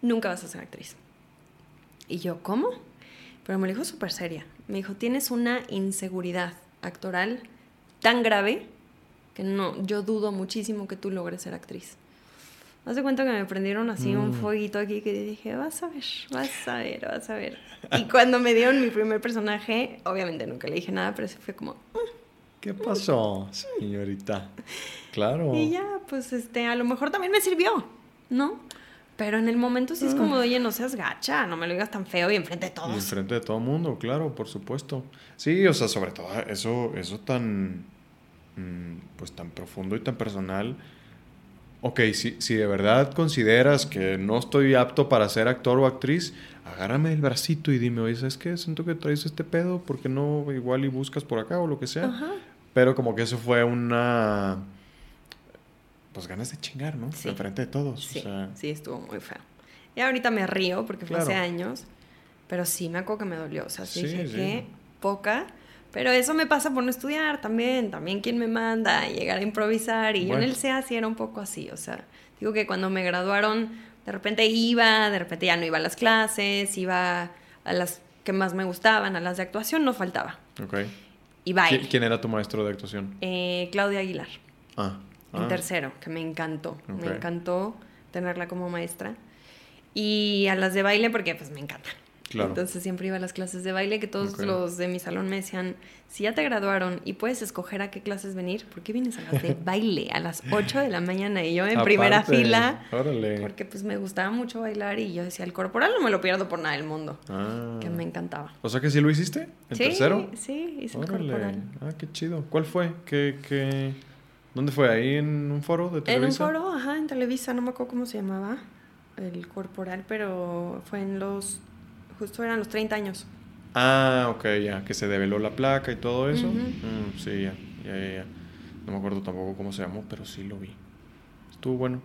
nunca vas a ser actriz. Y yo, ¿cómo? Pero me lo dijo súper seria. Me dijo, tienes una inseguridad actoral tan grave que no, yo dudo muchísimo que tú logres ser actriz. Haz de cuenta que me prendieron así un Mm. fueguito aquí que dije, vas a ver, vas a ver, vas a ver. Y cuando me dieron mi primer personaje, obviamente nunca le dije nada, pero sí fue como, "Mm". ¿Qué pasó, señorita? Claro. y ya, pues este, a lo mejor también me sirvió, ¿no? Pero en el momento sí es como, oye, no seas gacha, no me lo digas tan feo y enfrente de Y todos. enfrente de todo el mundo, claro, por supuesto. Sí, o sea, sobre todo eso, eso tan, pues tan profundo y tan personal. Ok, si, si de verdad consideras que no estoy apto para ser actor o actriz, agárrame el bracito y dime, oye, ¿sabes qué? Siento que traes este pedo, ¿por qué no igual y buscas por acá o lo que sea? Ajá. Pero como que eso fue una, pues ganas de chingar, ¿no? Sí. Enfrente de todos. Sí, o sea, sí, estuvo muy feo. Y ahorita me río porque fue hace años, pero sí me acuerdo que me dolió. O sea, sí, Sí, dije sí. que poca. Pero eso me pasa por no estudiar también. También quien me manda a llegar a improvisar. Y yo en el CEA sí era un poco así. O sea, digo que cuando me graduaron, de repente iba, de repente ya no iba a las clases, iba a las que más me gustaban, a las de actuación, no faltaba. ok. Y baile. ¿Qui- ¿Quién era tu maestro de actuación? Eh, Claudia Aguilar Ah. en ah. tercero, que me encantó. Me encantó tenerla como maestra. Y a las de baile porque pues me encanta. Claro. Entonces siempre iba a las clases de baile que todos los de mi salón me decían, si ya te graduaron y puedes escoger a qué clases venir, ¿por qué vienes a las de baile a las 8 de la mañana y yo en primera fila? Órale. Porque pues me gustaba mucho bailar y yo decía, el corporal no me lo pierdo por nada del mundo. Ah. Que me encantaba. O sea que sí lo hiciste, en sí, tercero. sí, hice el corporal. Ah, qué chido. ¿Cuál fue? ¿Qué, qué... ¿Dónde fue? ¿Ahí en un foro de En un Televisa? foro, ajá, en Televisa, no me acuerdo cómo se llamaba el corporal, pero fue en los, justo eran los 30 años. Ah, ok, ya. Que se develó la placa y todo eso. Ujú. Mm, sí, ya, ya, ya, ya. No me acuerdo tampoco cómo se llamó, pero sí lo vi. Estuvo bueno.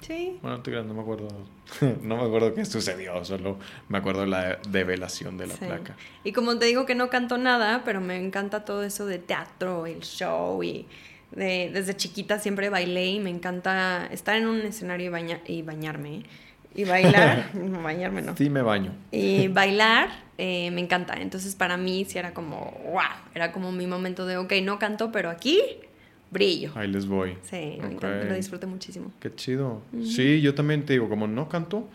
Sí. Bueno, no me acuerdo. no me acuerdo qué sucedió, solo me acuerdo la develación de la sí. placa. Y como te digo que no canto nada, pero me encanta todo eso de teatro, el show y de, desde chiquita siempre bailé y me encanta estar en un escenario y, baña- y bañarme. Y bailar, bañarme no. Sí, me baño. Y bailar eh, me encanta. Entonces para mí sí era como, wow, era como mi momento de, ok, no canto, pero aquí brillo. Ahí les voy. Sí, me encanta, lo disfruté muchísimo. Qué chido. Sí, yo también te digo, como no canto,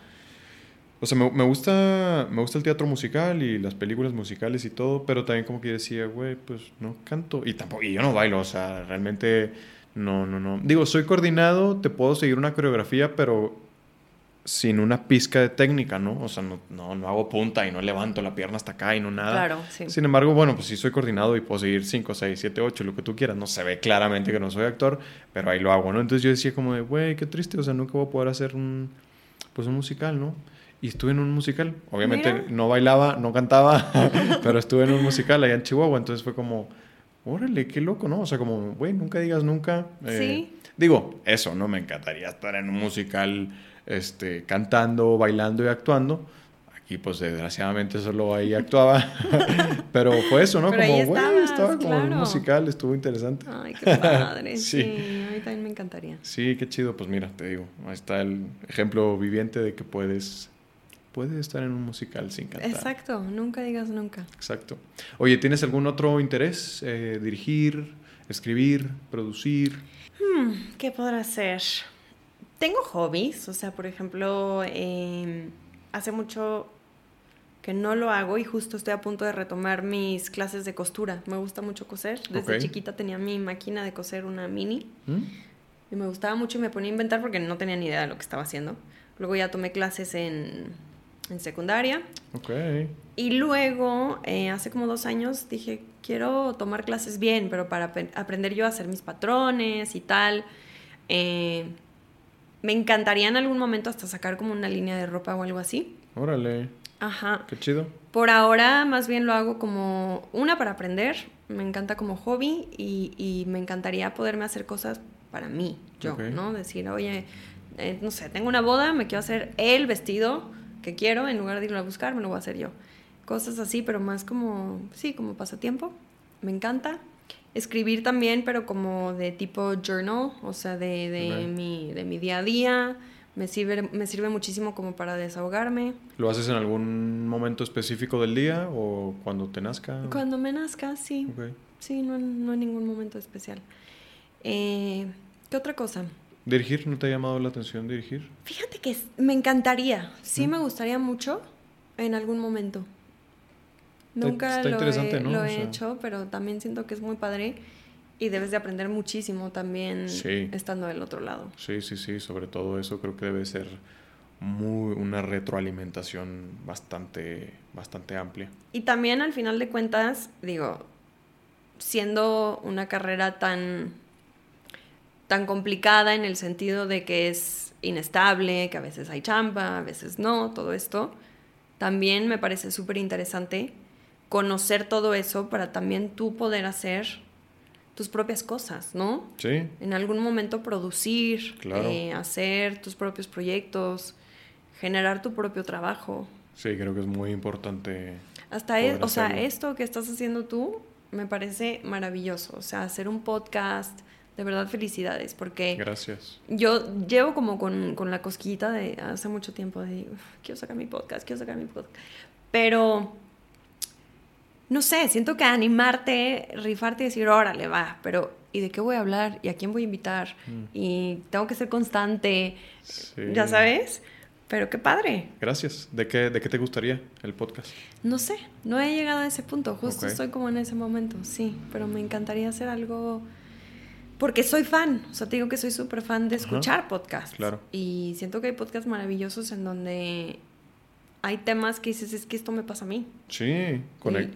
o sea, me, me gusta, me gusta el teatro musical y las películas musicales y todo, pero también como que decía, güey, pues no canto. Y tampoco, y yo no bailo, o sea, realmente no, no, no. Digo, soy coordinado, te puedo seguir una coreografía, pero sin una pizca de técnica, ¿no? O sea, no, no, no hago punta y no levanto la pierna hasta acá y no nada. Claro, sí. Sin embargo, bueno, pues sí soy coordinado y puedo seguir 5, 6, 7, 8, lo que tú quieras. No se ve claramente que no soy actor, pero ahí lo hago, ¿no? Entonces yo decía como de, güey, qué triste, o sea, nunca voy a poder hacer un, pues un musical, ¿no? Y estuve en un musical. Obviamente Mira. no bailaba, no cantaba, pero estuve en un musical allá en Chihuahua. Entonces fue como, órale, qué loco, ¿no? O sea, como, güey, nunca digas nunca. Eh, Sí. Digo, eso, ¿no? Me encantaría estar en un musical este, cantando, bailando y actuando. Aquí, pues, desgraciadamente solo ahí actuaba. Pero fue eso, ¿no? Pero como, ahí estaba como en un claro. musical, estuvo interesante. Ay, qué padre. Sí. sí. a mí también me encantaría. Sí, qué chido. Pues mira, te digo, ahí está el ejemplo viviente de que puedes, puedes estar en un musical sin cantar. Exacto, nunca digas nunca. Exacto. Oye, ¿tienes algún otro interés? Eh, dirigir, escribir, producir. Hmm, ¿Qué podrá hacer? Tengo hobbies, o sea, por ejemplo, eh, hace mucho que no lo hago y justo estoy a punto de retomar mis clases de costura. Me gusta mucho coser. Desde chiquita tenía mi máquina de coser, una mini, ¿Mm? y me gustaba mucho y me ponía a inventar porque no tenía ni idea de lo que estaba haciendo. Luego ya tomé clases en, en secundaria. Ok. Y luego, eh, hace como dos años, dije, quiero tomar clases bien, pero para ap- aprender yo a hacer mis patrones y tal. Eh, me encantaría en algún momento hasta sacar como una línea de ropa o algo así. Órale, Ajá. qué chido. Por ahora, más bien lo hago como una para aprender. Me encanta como hobby y, y me encantaría poderme hacer cosas para mí, yo. ¿no? Decir, oye, eh, no sé, tengo una boda, me quiero hacer el vestido que quiero, en lugar de irlo a buscar, me lo voy a hacer yo. Cosas así, pero más como, sí, como pasatiempo. Me encanta. Escribir también, pero como de tipo journal, o sea, de, de, mi, de mi día a día. Me sirve, me sirve muchísimo como para desahogarme. ¿Lo haces en algún momento específico del día o cuando te nazca? Cuando me nazca, sí. Sí, no, en- no en ningún momento especial. Eh, ¿Qué otra cosa? ¿Dirigir? ¿No te ha llamado la atención dirigir? Fíjate que me encantaría, sí Mm. me gustaría mucho en algún momento. Nunca está lo, he, ¿no? lo O he sea- hecho, pero también siento que es muy padre y debes de aprender muchísimo también Sí. estando del otro lado. Sí, sí, sí. Sobre todo eso creo que debe ser muy una retroalimentación bastante, bastante amplia. Y también al final de cuentas, digo, siendo una carrera tan, tan complicada en el sentido de que es inestable, que a veces hay chamba, a veces no, todo esto, también me parece súper interesante conocer todo eso para también tú poder hacer tus propias cosas, ¿no? Sí, En algún momento producir, Claro. eh, hacer tus propios proyectos, generar tu propio trabajo. sí, creo que es muy importante. Hasta, es- o sea, esto que estás haciendo tú me parece maravilloso. O sea, hacer un podcast, de verdad felicidades, porque Gracias. yo llevo como con, con la cosquillita de hace mucho tiempo de, "Uf, quiero sacar mi podcast, quiero sacar mi podcast. Pero, no sé, siento que animarte, rifarte y decir, órale, va, pero ¿y de qué voy a hablar? ¿Y a quién voy a invitar? Mm. Y tengo que ser constante, Sí. ya sabes. Pero qué padre. Gracias. ¿De qué, ¿De qué te gustaría el podcast? No sé, no he llegado a ese punto, justo estoy como en ese momento, sí, pero me encantaría hacer algo porque soy fan, o sea, te digo que soy súper fan de Ajá. escuchar podcasts. Claro. Y siento que hay podcasts maravillosos en donde hay temas que dices, es que esto me pasa a mí. Sí,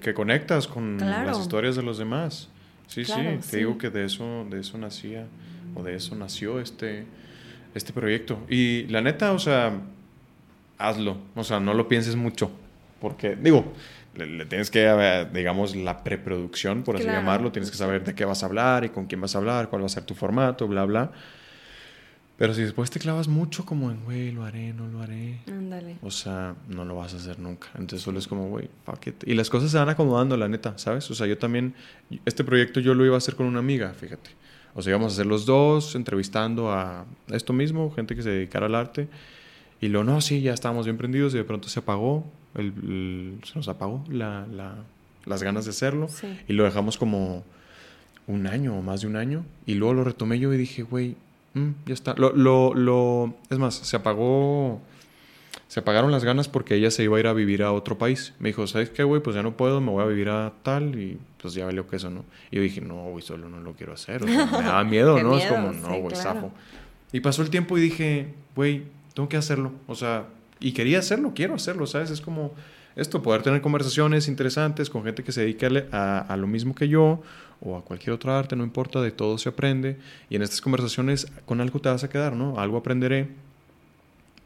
que conectas con Claro. las historias de los demás. Sí, Claro, sí, te sí. digo que de eso, de eso nacía, o de eso nació este, este proyecto. Y la neta, o sea, hazlo. O sea, no lo pienses mucho. Porque, digo, le, le tienes que, digamos, la preproducción, por así Claro. llamarlo. Tienes que saber de qué vas a hablar y con quién vas a hablar, cuál va a ser tu formato, bla, bla. Pero si después te clavas mucho como en, güey, lo haré, no lo haré. Ándale. O sea, no lo vas a hacer nunca. Entonces solo es como, güey, fuck it. Y las cosas se van acomodando, la neta, ¿sabes? O sea, yo también, este proyecto yo lo iba a hacer con una amiga, fíjate. O sea, íbamos a hacer los dos, entrevistando a esto mismo, gente que se dedicara al arte. Y luego, no, sí, ya estábamos bien prendidos y de pronto se apagó, el, el- se nos apagó la, la- las ganas de hacerlo. Sí. Y lo dejamos como un año o más de un año. Y luego lo retomé yo y dije, güey, mm, ya está. Lo, lo, lo- es más, se apagó. Se apagaron las ganas porque ella se iba a ir a vivir a otro país. Me dijo, ¿sabes qué, güey? Pues ya no puedo, me voy a vivir a tal y pues ya valió que eso, ¿no? Y yo dije, no, güey, solo no lo quiero hacer. O sea, me daba miedo, ¿no? es como, sí, no, güey, claro. zafo. Y pasó el tiempo y dije, güey, tengo que hacerlo. O sea, y quería hacerlo, quiero hacerlo, ¿sabes? Es como esto, poder tener conversaciones interesantes con gente que se dedica a lo mismo que yo o a cualquier otra arte, no importa, de todo se aprende. Y en estas conversaciones con algo te vas a quedar, ¿no? Algo aprenderé.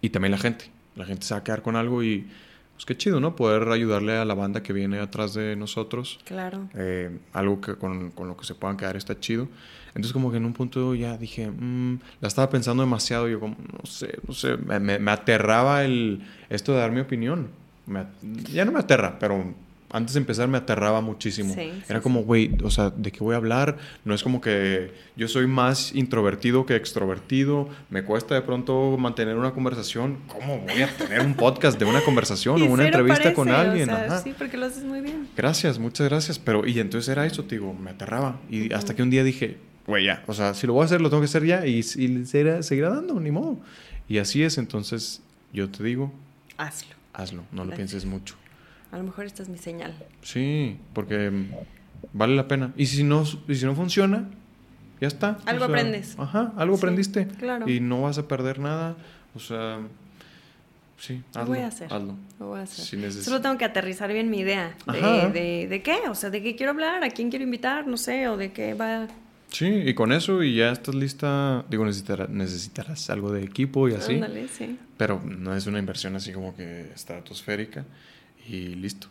Y también la gente. La gente se va a quedar con algo y pues qué chido, ¿no? Poder ayudarle a la banda que viene atrás de nosotros. Claro. Eh, algo que con, con, lo que se puedan quedar está chido. Entonces como que en un punto ya dije, mmm, la estaba pensando demasiado, yo como, no sé, no sé, me, me aterraba el, esto de dar mi opinión. Me, ya no me aterra, pero antes de empezar me aterraba muchísimo. Sí, Era como, güey, o sea, ¿de qué voy a hablar? No es como que yo soy más introvertido que extrovertido. Me cuesta de pronto mantener una conversación. ¿Cómo voy a tener un podcast de una conversación o una entrevista con alguien? O sea, Sí, porque lo haces muy bien. Gracias, muchas gracias. Pero, y entonces era eso, digo, me aterraba. Y hasta que un día dije, güey, ya, o sea, si lo voy a hacer, lo tengo que hacer ya y, y seguirá, seguirá dando, ni modo. Y así es, entonces yo te digo, hazlo. Hazlo, no lo pienses mucho. A lo mejor esta es mi señal. Sí, porque vale la pena. Y si no, y si no funciona, ya está. Algo aprendes. Ajá, algo aprendiste. Claro. Y no vas a perder nada. O sea, sí, hazlo. Lo voy a hacer. Hazlo. Lo voy a hacer. Solo tengo que aterrizar bien mi idea. De, de, de, qué? O sea, de qué quiero hablar, a quién quiero invitar, no sé, o de qué va. Sí, y con eso y ya estás lista. Digo, necesitarás, necesitarás algo de equipo y así. Ándale, sí. Pero no es una inversión así como que estratosférica y listo.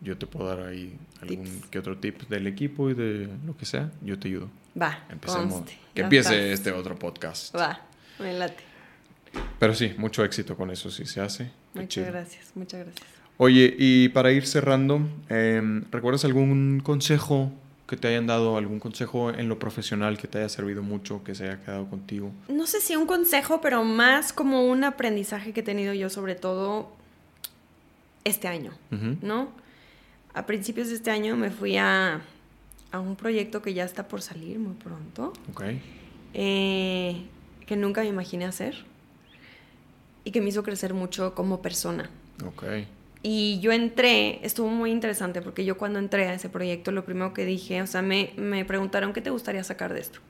Yo te puedo dar ahí algún que otro tip del equipo y de lo que sea. Yo te ayudo. Va. Empecemos. Que empiece este otro podcast. Va. Me late. Pero sí, mucho éxito con eso si se hace. Muchas gracias, muchas gracias. Oye, y para ir cerrando, em, ¿recuerdas algún consejo que te hayan dado, algún consejo en lo profesional que te haya servido mucho, que se haya quedado contigo? No sé si un consejo, pero más como un aprendizaje que he tenido yo sobre todo este año, ¿no? A principios de este año me fui a, a, un proyecto que ya está por salir muy pronto. Ok. Eh, que nunca me imaginé hacer y que me hizo crecer mucho como persona. Y yo entré, estuvo muy interesante porque yo cuando entré a ese proyecto lo primero que dije, o sea, me, me preguntaron qué te gustaría sacar de esto.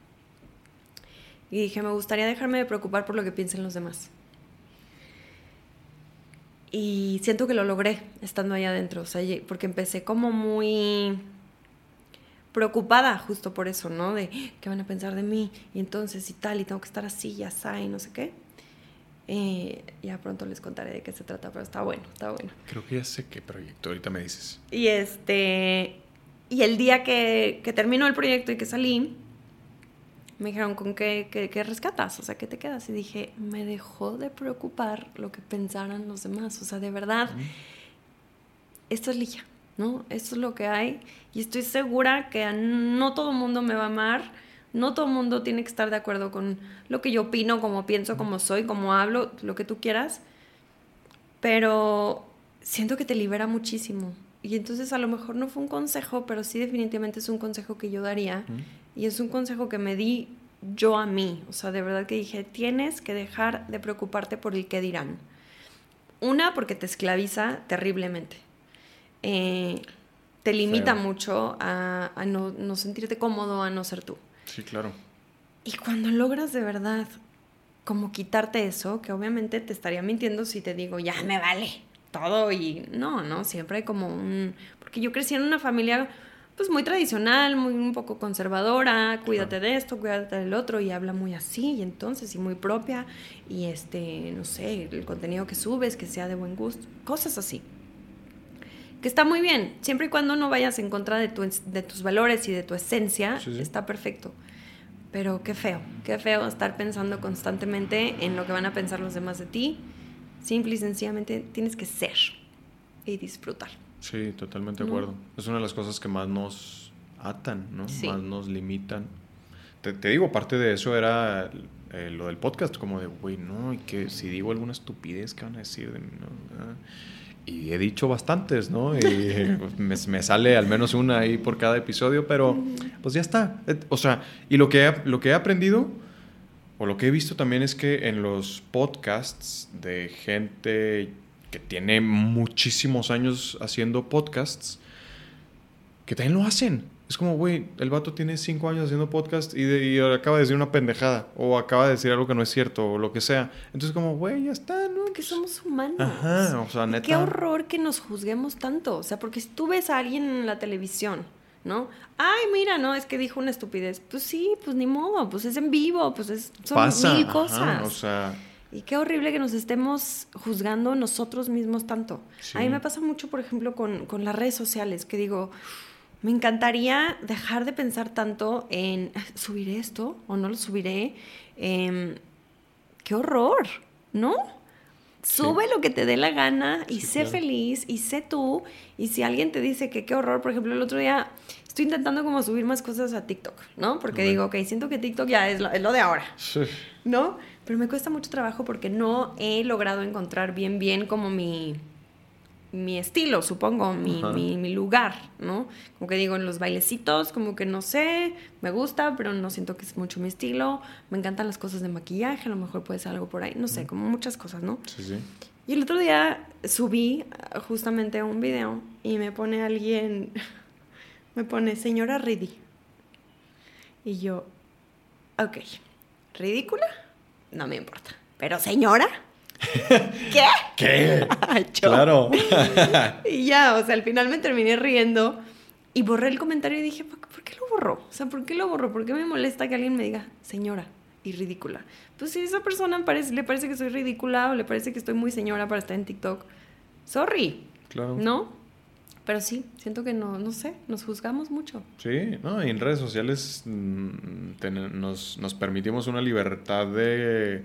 Y dije, me gustaría dejarme de preocupar por lo que piensen los demás. Y siento que lo logré estando ahí adentro, o sea, porque empecé como muy preocupada justo por eso, ¿no? De qué van a pensar de mí y entonces y tal, y tengo que estar así, ya está, y no sé qué. Eh, ya pronto les contaré de qué se trata, pero está bueno, está bueno. Creo que ya sé qué proyecto, ahorita me dices. Y este, y el día que, que terminó el proyecto y que salí, me dijeron, ¿con qué, qué, rescatas? O sea, ¿qué te quedas? Y dije, me dejó de preocupar lo que pensaran los demás. O sea, de verdad, esto es lilla, ¿no? Esto es lo que hay. Y estoy segura que no todo el mundo me va a amar. No todo el mundo tiene que estar de acuerdo con lo que yo opino, como pienso, como soy, como hablo, lo que tú quieras. Pero siento que te libera muchísimo. Y entonces a lo mejor no fue un consejo, pero sí definitivamente es un consejo que yo daría. Y es un consejo que me di yo a mí. O sea, de verdad que dije, tienes que dejar de preocuparte por el que dirán. Una, porque te esclaviza terriblemente. Eh, te limita mucho a, no, no, sentirte cómodo, a no ser tú. Sí, claro. Y cuando logras de verdad como quitarte eso, que obviamente te estaría mintiendo si te digo, ya me vale todo y no, no, siempre hay como un... Porque yo crecí en una familia pues muy tradicional, muy un poco conservadora, cuídate de esto, cuídate del otro y habla muy así y entonces y muy propia y este, no sé, el contenido que subes que sea de buen gusto, cosas así. Que está muy bien, siempre y cuando no vayas en contra de, tu, de tus valores y de tu esencia, está perfecto. Pero qué feo, qué feo estar pensando constantemente en lo que van a pensar los demás de ti. Simple y sencillamente tienes que ser y disfrutar. Sí, totalmente de acuerdo. Es una de las cosas que más nos atan, ¿no? Más nos limitan. Te, digo, parte de eso era eh, lo del podcast, como de, güey, no, y que si digo alguna estupidez, ¿qué van a decir de mí? Ah, y he dicho bastantes, ¿no? Y me, me, sale al menos una ahí por cada episodio, pero pues ya está. O sea, y lo que, lo que he aprendido, o lo que he visto también es que en los podcasts de gente que tiene muchísimos años haciendo podcasts, que también lo hacen. Es como, güey, el vato tiene cinco años haciendo podcast y, acaba de decir una pendejada o acaba de decir algo que no es cierto o lo que sea. Entonces, como, güey, ya está, ¿no? Que somos humanos. Ajá, o sea, neta. Qué horror que nos juzguemos tanto. O sea, porque si tú ves a alguien en la televisión, ¿no? Ay, mira, no, es que dijo una estupidez. Pues sí, pues ni modo, pues es en vivo, pues es, son mil cosas. o sea Y qué horrible que nos estemos juzgando nosotros mismos tanto. A mí me pasa mucho, por ejemplo, con, con las redes sociales, que digo, me encantaría dejar de pensar tanto en subiré esto o no lo subiré. Em, qué horror, ¿no? Sube lo que te dé la gana y sé feliz y sé tú. Y si alguien te dice que qué horror, por ejemplo, el otro día estoy intentando como subir más cosas a TikTok, ¿no? Porque digo, ok, siento que TikTok ya es lo, es lo de ahora, ¿no? Pero me cuesta mucho trabajo porque no he logrado encontrar bien, bien como mi, mi estilo, supongo, mi, mi, lugar, ¿no? Como que digo, en los bailecitos, como que no sé, me gusta, pero no siento que es mucho mi estilo. Me encantan las cosas de maquillaje, a lo mejor puede ser algo por ahí, no sé, como muchas cosas, ¿no? Sí, sí. Y el otro día subí ah, justamente un video y me pone alguien, me pone señora Ridi. Y yo, ok, ridícula, no me importa, pero señora ¿Qué? ¿Qué? Claro. y ya, o sea, al final me terminé riendo y borré el comentario y dije, ¿por qué lo borró? O sea, ¿por qué lo borró? ¿Por qué me molesta que alguien me diga, señora, y ridícula? Pues si a esa persona le parece que soy ridícula o le parece que estoy muy señora para estar en TikTok, sorry. Claro. ¿No? Pero sí, siento que no, no sé, nos juzgamos mucho. Sí, no, y en redes sociales mm, nos, nos permitimos una libertad de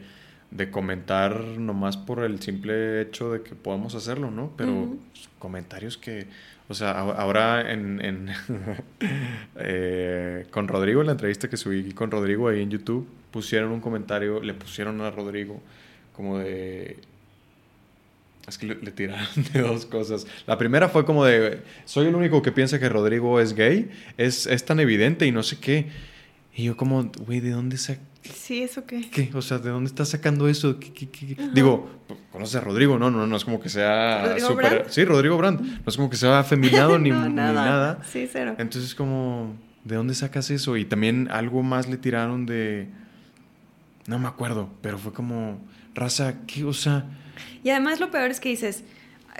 de comentar nomás por el simple hecho de que podamos hacerlo, ¿no? Pero comentarios que, o sea, ahora en, eh, con Rodrigo, en la entrevista que subí con Rodrigo ahí en YouTube, pusieron un comentario, le pusieron a Rodrigo como de... Es que le, tiraron de dos cosas. La primera fue como de, soy el único que piensa que Rodrigo es gay, es, es tan evidente y no sé qué. Y yo como, güey, ¿de dónde se Sí, ¿eso qué? ¿Qué? O sea, ¿de dónde estás sacando eso? Digo, conoces a Rodrigo, ¿no? No, no es como que sea súper... Sí, Rodrigo Brandt. No es como que sea afeminado ni, nada. Sí, cero. Entonces, como, ¿de dónde sacas eso? Y también algo más le tiraron de... No me acuerdo, pero fue como, raza, ¿qué? O sea... Y además lo peor es que dices,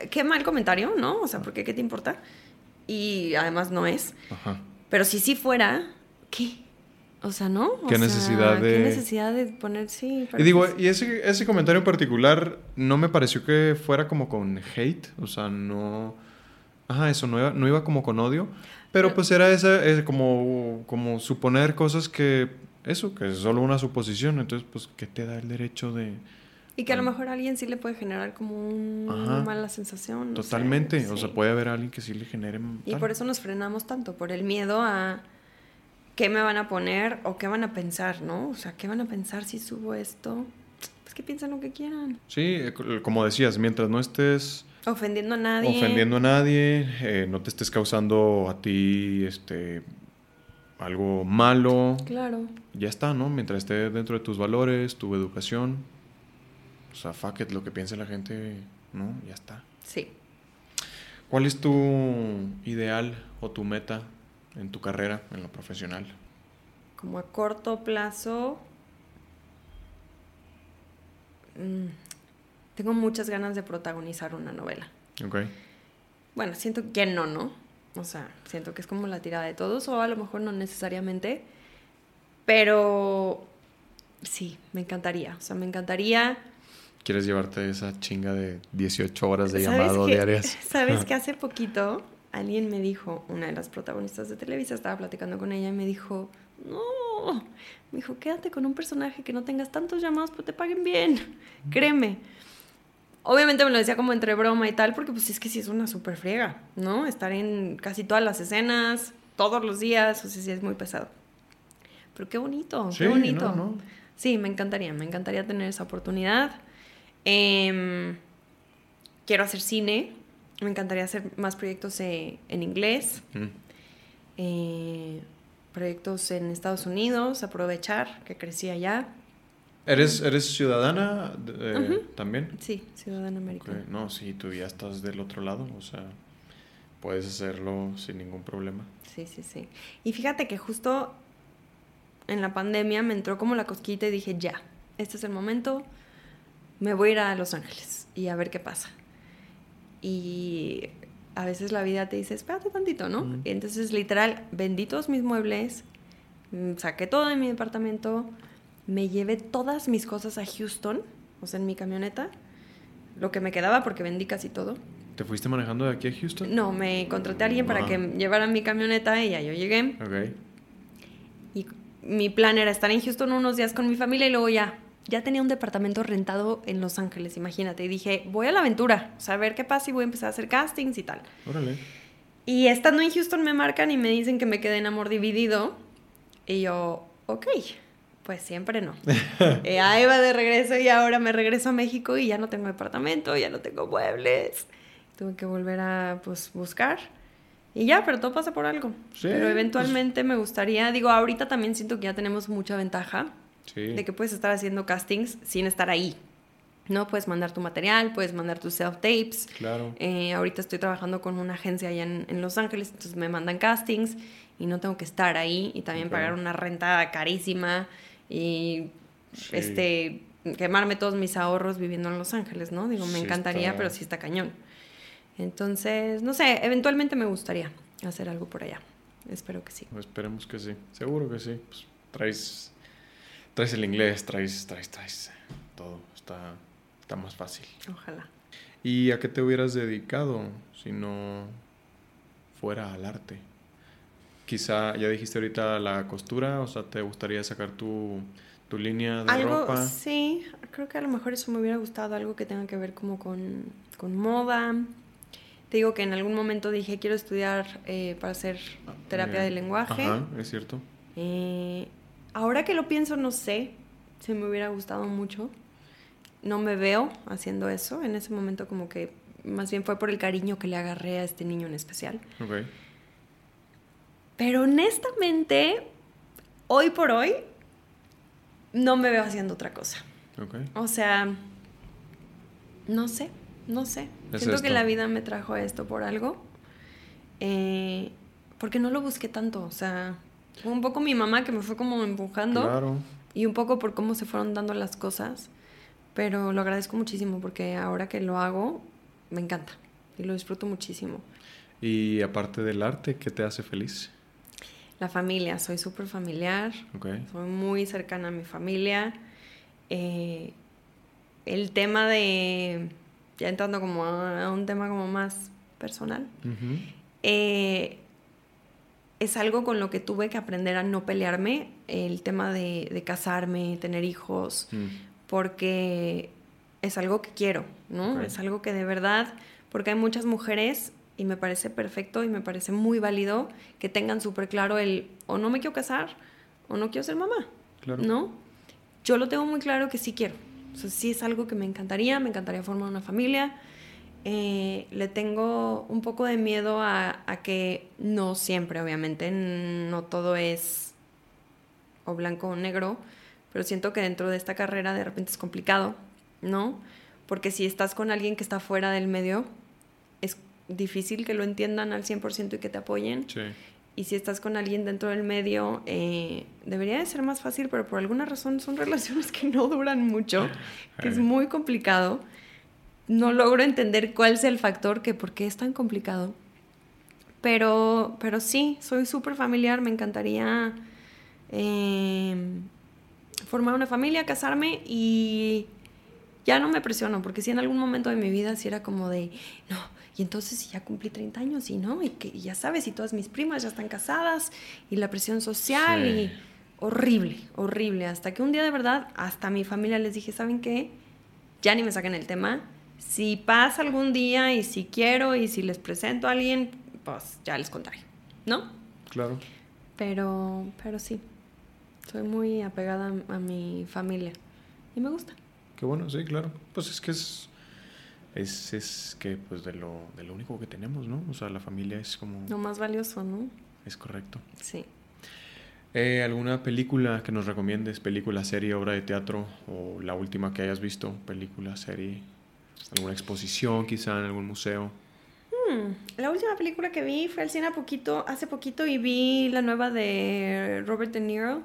qué mal comentario, ¿no? O sea, ¿por qué? ¿Qué te importa? Y además no es. Ajá. Pero si sí fuera, ¿qué? O sea, ¿no? ¿Qué necesidad de...? ¿Qué necesidad de poner, sí? Y digo, y ese, ese comentario en particular no me pareció que fuera como con hate, o sea, no... Ajá, eso, no iba, no iba como con odio, pero, pues era esa, es como, como suponer cosas que, eso, que es solo una suposición, entonces, pues, ¿qué te da el derecho de...? Y que a lo mejor a alguien sí le puede generar como una mala sensación. totalmente, o sea, puede haber alguien que sí le genere... Y por eso nos frenamos tanto, por el miedo a qué me van a poner o qué van a pensar, ¿no? O sea, ¿qué van a pensar si subo esto? Pues que piensen lo que quieran. Sí, eh, como decías, mientras no estés... Ofendiendo a nadie. Ofendiendo a nadie, eh, no te estés causando a ti este, algo malo. Claro. Ya está, ¿no? Mientras esté dentro de tus valores, tu educación. O sea, fuck it, lo que piense la gente, ¿no? Ya está. Sí. ¿Cuál es tu ideal o tu meta en tu carrera, en lo profesional? Como a corto plazo, mm, tengo muchas ganas de protagonizar una novela. Ok. Bueno, siento que no, ¿no? O sea, siento que es como la tirada de todos, o a lo mejor no necesariamente, pero sí, me encantaría. O sea, me encantaría. ¿Quieres llevarte esa chinga de 18 horas de llamado diarias? ¿Sabes que hace poquito alguien me dijo, una de las protagonistas de Televisa, estaba platicando con ella y me dijo, no, me dijo, quédate con un personaje que no tengas tantos llamados, pero te paguen bien, créeme. Obviamente me lo decía como entre broma y tal, porque pues es que sí es una súper friega, ¿no? Estar en casi todas las escenas, todos los días, o sea, sí es muy pesado. Pero qué bonito, qué bonito. Sí, me encantaría, me encantaría tener esa oportunidad. Em, quiero hacer cine, me encantaría hacer más proyectos eh, en inglés, mm. eh, proyectos en Estados Unidos, aprovechar que crecí allá. ¿Eres, eres ciudadana eh, también? Sí, ciudadana americana. No, sí, tú ya estás del otro lado, o sea, puedes hacerlo sin ningún problema. Sí, sí, sí. Y fíjate que justo en la pandemia me entró como la cosquita y dije, ya, este es el momento, me voy a ir a Los Ángeles y a ver qué pasa y a veces la vida te dice, espérate tantito, ¿no? Entonces, literal, vendí todos mis muebles, mm, saqué todo de mi departamento, me llevé todas mis cosas a Houston o sea, en mi camioneta, lo que me quedaba porque vendí casi todo. ¿Te fuiste manejando de aquí a Houston? No, me contraté a alguien para Ah. que llevara mi camioneta y ya yo llegué. Ok. Y mi plan era estar en Houston unos días con mi familia y luego ya, ya tenía un departamento rentado en Los Ángeles, imagínate. Y dije, voy a la aventura, o sea, a ver qué pasa y voy a empezar a hacer castings y tal. Órale. Y estando en Houston me marcan y me dicen que me quedé en amor dividido. Y yo, ok, pues siempre no. y ahí va de regreso y ahora me regreso a México y ya no tengo departamento, ya no tengo muebles. Tuve que volver a pues, buscar. Y ya, pero todo pasa por algo. Sí, pero pues- eventualmente me gustaría, digo, ahorita también siento que ya tenemos mucha ventaja Sí. de que puedes estar haciendo castings sin estar ahí. ¿No? Puedes mandar tu material, puedes mandar tus self-tapes. Claro. Eh, ahorita estoy trabajando con una agencia allá en, en Los Ángeles, entonces me mandan castings y no tengo que estar ahí y también pagar una renta carísima y Sí. este quemarme todos mis ahorros viviendo en Los Ángeles, ¿no? Digo, me Sí encantaría, está- pero sí está cañón. Entonces, no sé, eventualmente me gustaría hacer algo por allá. Espero que sí. Esperemos que sí. Seguro que sí. Pues, traes, traes el inglés, traes, traes, traes todo. Está, está más fácil. Ojalá. ¿Y a qué te hubieras dedicado si no fuera al arte? Quizá, ya dijiste ahorita la costura, o sea, ¿te gustaría sacar tu, tu línea de Algo, ropa? sí, creo que a lo mejor eso me hubiera gustado, algo que tenga que ver como con, con moda. Te digo que en algún momento dije, quiero estudiar eh, para hacer terapia Eh, de lenguaje. Ajá, es cierto. Eh, ahora que lo pienso, no sé si me hubiera gustado mucho. No me veo haciendo eso. En ese momento como que más bien fue por el cariño que le agarré a este niño en especial. Pero honestamente, hoy por hoy, no me veo haciendo otra cosa. Ok. O sea, no sé, no sé. Es Siento que la vida me trajo esto por algo. Eh, porque no lo busqué tanto. O sea, un poco mi mamá que me fue como empujando. Claro. Y un poco por cómo se fueron dando las cosas. Pero lo agradezco muchísimo porque ahora que lo hago, me encanta. Y lo disfruto muchísimo. Y aparte del arte, ¿qué te hace feliz? La familia, soy súper familiar. Ok. Soy muy cercana a mi familia. Eh, el tema de, ya entrando como a, un tema como más personal, eh, es algo con lo que tuve que aprender a no pelearme, el tema de, de casarme, tener hijos, Mm. porque es algo que quiero, ¿no? Es algo que de verdad, porque hay muchas mujeres y me parece perfecto y me parece muy válido que tengan súper claro el o no me quiero casar o no quiero ser mamá, Claro. ¿no? Yo lo tengo muy claro que sí quiero. O sea, sí es algo que me encantaría, me encantaría formar una familia. Eh, le tengo un poco de miedo a, a que no siempre, obviamente, no todo es o blanco o negro, pero siento que dentro de esta carrera de repente es complicado, ¿no? Porque si estás con alguien que está fuera del medio, es difícil que lo entiendan al 100% y que te apoyen. Sí. Y si estás con alguien dentro del medio, eh, debería de ser más fácil, pero por alguna razón son relaciones que no duran mucho, que es muy complicado. No logro entender cuál es el factor que por qué es tan complicado. Pero, pero sí, soy súper familiar, me encantaría eh, formar una familia, casarme y ya no me presiono, porque si en algún momento de mi vida sí era como de, no, y entonces si ya cumplí 30 años y no, y que y ya sabes, y todas mis primas ya están casadas, y la presión social, Sí. y horrible, horrible, hasta que un día de verdad, hasta a mi familia les dije, ¿saben qué? Ya ni me saquen el tema. Si pasa algún día y si quiero y si les presento a alguien, pues ya les contaré, ¿no? Claro. Pero, pero sí, soy muy apegada a, a mi familia y me gusta. Qué bueno, sí, claro. Pues es que es. Es, es que, pues, de lo, de lo único que tenemos, ¿no? O sea, la familia es como. Lo más valioso, ¿no? Es correcto. Sí. Eh, ¿Alguna película que nos recomiendes? ¿Película, serie, obra de teatro? ¿O la última que hayas visto? ¿Película, serie? ¿Alguna exposición quizá en algún museo? Hmm, La última película que vi fue al cine a poquito, hace poquito y vi la nueva de Robert De Niro,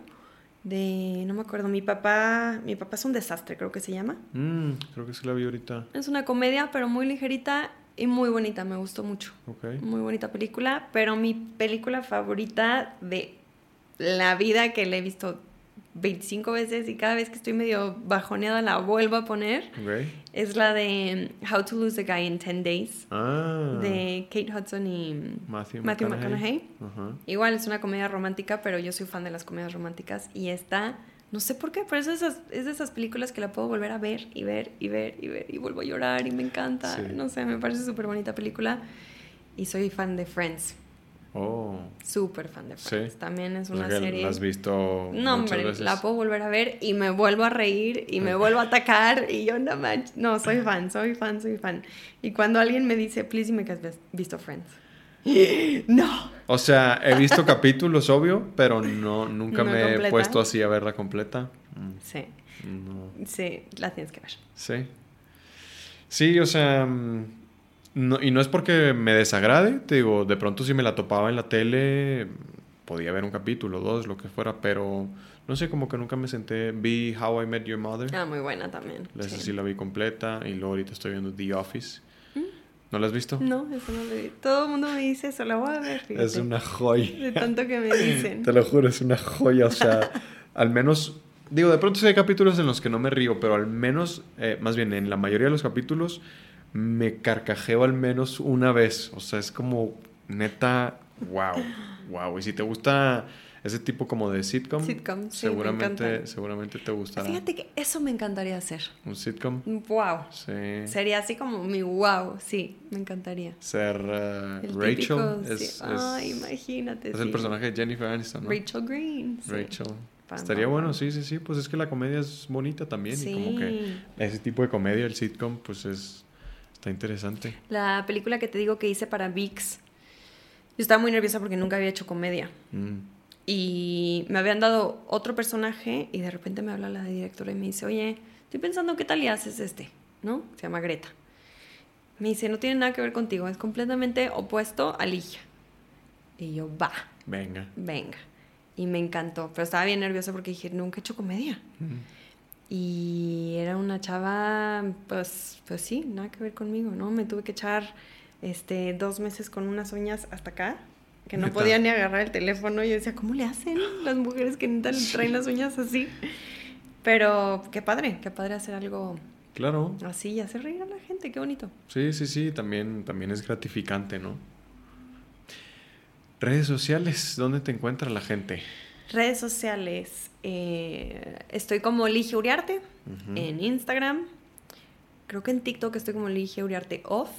de, no me acuerdo, mi papá, mi papá es un desastre, creo que se llama. Mm, creo que sí la vi ahorita. Es una comedia, pero muy ligerita y muy bonita, me gustó mucho. Muy bonita película, pero mi película favorita de la vida que le he visto 25 veces y cada vez que estoy medio bajoneada la vuelvo a poner. Ok. Es la de How to Lose a Guy in 10 Days Ah. de Kate Hudson y Matthew, Matthew McConaughey. McConaughey. Ajá. Igual es una comedia romántica, pero yo soy fan de las comedias románticas y esta, no sé por qué, pero es de esas, es de esas películas que la puedo volver a ver y ver y ver y ver y vuelvo a llorar y me encanta. Sí. No sé, me parece súper bonita película y soy fan de Friends, Oh. súper fan de Sí. Friends. También es O sea una serie... La has visto No, hombre, veces. la puedo volver a ver y me vuelvo a reír y me vuelvo a atacar y yo no manches. No, soy fan, soy fan, soy fan. Y cuando alguien me dice, please dime que has visto Friends. No. O sea, he visto capítulos, obvio, pero no, nunca ¿No me he puesto así a verla completa. Mm, Sí, No. sí, la tienes que ver. Sí. Sí, o sea, mm, no- y no es porque me desagrade, te digo, de pronto si me la topaba en la tele, podía ver un capítulo, dos, lo que fuera, pero no sé, como que nunca me senté, vi How I Met Your Mother, Ah, muy buena también. esa sí. sí la vi completa, y luego ahorita estoy viendo The Office. ¿No la has visto? No, eso no lo vi. Todo el mundo me dice eso, la voy a ver. fíjate. Es una joya. De tanto que me dicen. Te lo juro, es una joya. O sea, al menos. Digo, de pronto sí hay capítulos en los que no me río, pero al menos, eh, más bien en la mayoría de los capítulos, me carcajeo al menos una vez. O sea, es como neta, wow, wow. Y si te gusta ese tipo como de sitcom, Sitcom, sí, me seguramente, seguramente te gustará. Fíjate que eso me encantaría hacer. Un sitcom, Wow. sí. Sería así como mi wow. Sí, me encantaría. Ser El Rachel típico, es, sí. es- Ay, imagínate. es sí. el personaje de Jennifer Aniston, ¿no? Rachel Green. Rachel. Estaría bueno, sí, sí, sí. Pues es que la comedia es bonita también. Y como que ese tipo de comedia, el sitcom, pues es. Está interesante. La película que te digo que hice para VIX, yo estaba muy nerviosa porque nunca había hecho comedia. Mm. Y me habían dado otro personaje y de repente me habla la directora y me dice, oye, estoy pensando qué tal le haces este, ¿no? Se llama Greta. Me dice, no tiene nada que ver contigo, es completamente opuesto a Ligia. Y yo, va, Venga. venga. Y me encantó, pero estaba bien nerviosa porque dije, nunca he hecho comedia. Mm. Y era una chava, pues, pues sí, nada que ver conmigo, ¿no? Me tuve que echar este, dos meses con unas uñas hasta acá, que no podía ni agarrar el teléfono. Y yo decía, ¿cómo le hacen las mujeres que neta traen las uñas así? Pero qué padre, qué padre hacer algo Claro. así y hacer reír a la gente, qué bonito. Sí, sí, sí. También, también es gratificante, ¿no? Redes sociales, ¿dónde te encuentra la gente? Redes sociales, eh, estoy como Ligia Uriarte en Instagram. Creo que en TikTok estoy como Ligia Uriarte Off.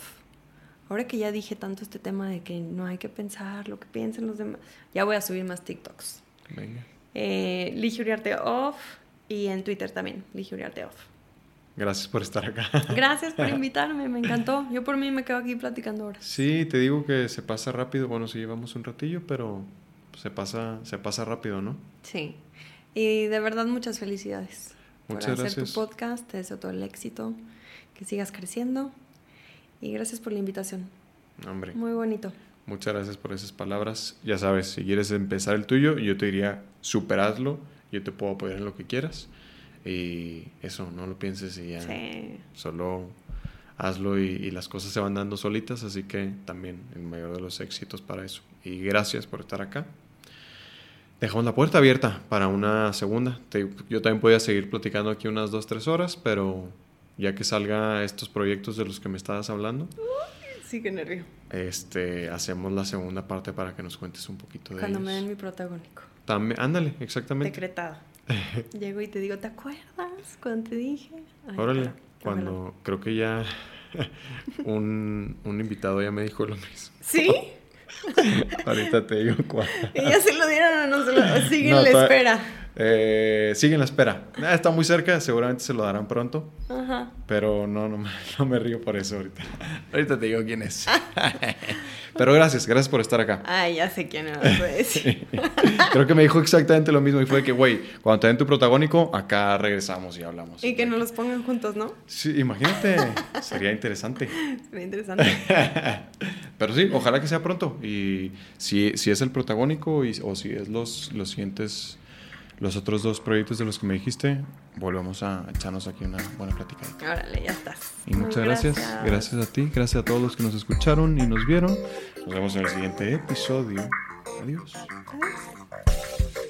Ahora que ya dije tanto este tema de que no hay que pensar lo que piensen los demás, ya voy a subir más TikToks. Venga. Eh, Ligia Uriarte Off y en Twitter también, Ligia Uriarte Off. Gracias por estar acá. Gracias por invitarme, me encantó. Yo por mí me quedo aquí platicando ahora. Sí, te digo que se pasa rápido. Bueno, sí llevamos un ratillo, pero se pasa, se pasa rápido, ¿no? Sí. Y de verdad muchas felicidades Muchas por hacer gracias. tu podcast. Te deseo todo el éxito, que sigas creciendo. Y gracias por la invitación. Hombre. Muy bonito. Muchas gracias por esas palabras. Ya sabes, si quieres empezar el tuyo, yo te diría, superadlo. Yo te puedo apoyar en lo que quieras. Y eso, no lo pienses y ya. Sí. Solo hazlo y, y las cosas se van dando solitas. Así que también el mayor de los éxitos para eso. Y gracias por estar acá. Dejamos la puerta abierta para una segunda. Te- yo también podía seguir platicando aquí unas dos, tres horas, pero ya que salga estos proyectos de los que me estabas hablando, Sí, qué nervio. este, hacemos la segunda parte para que nos cuentes un poquito de Cuando me den mi protagónico. También, ándale, exactamente. Decretado. Llego y te digo, ¿te acuerdas cuando te dije? Ay, Órale, cuando creo que ya un, un invitado ya me dijo lo mismo. ¿Sí? Ahorita te digo cuál. ¿Y ya se lo dieron o no se lo Sigue No, en la espera. Eh, sigue en la espera. Ah, está muy cerca, seguramente se lo darán pronto. Ajá. Pero no, no me, no me río por eso ahorita. Ahorita te digo quién es. Pero gracias, gracias por estar acá. Ay, ya sé quién a decir. Creo que me dijo exactamente lo mismo y fue que, güey, cuando te den tu protagónico, acá regresamos y hablamos. Y que nos los pongan juntos, ¿no? Sí, imagínate, sería interesante. Sería interesante. Pero sí, ojalá que sea pronto. Y si, si es el protagónico y, o si es los, los siguientes, los otros dos proyectos de los que me dijiste, volvemos a echarnos aquí una buena plática. Órale, ya estás. Y muchas gracias. gracias, a ti, gracias a todos los que nos escucharon y nos vieron. Nos vemos en el siguiente episodio. Adiós. Adiós.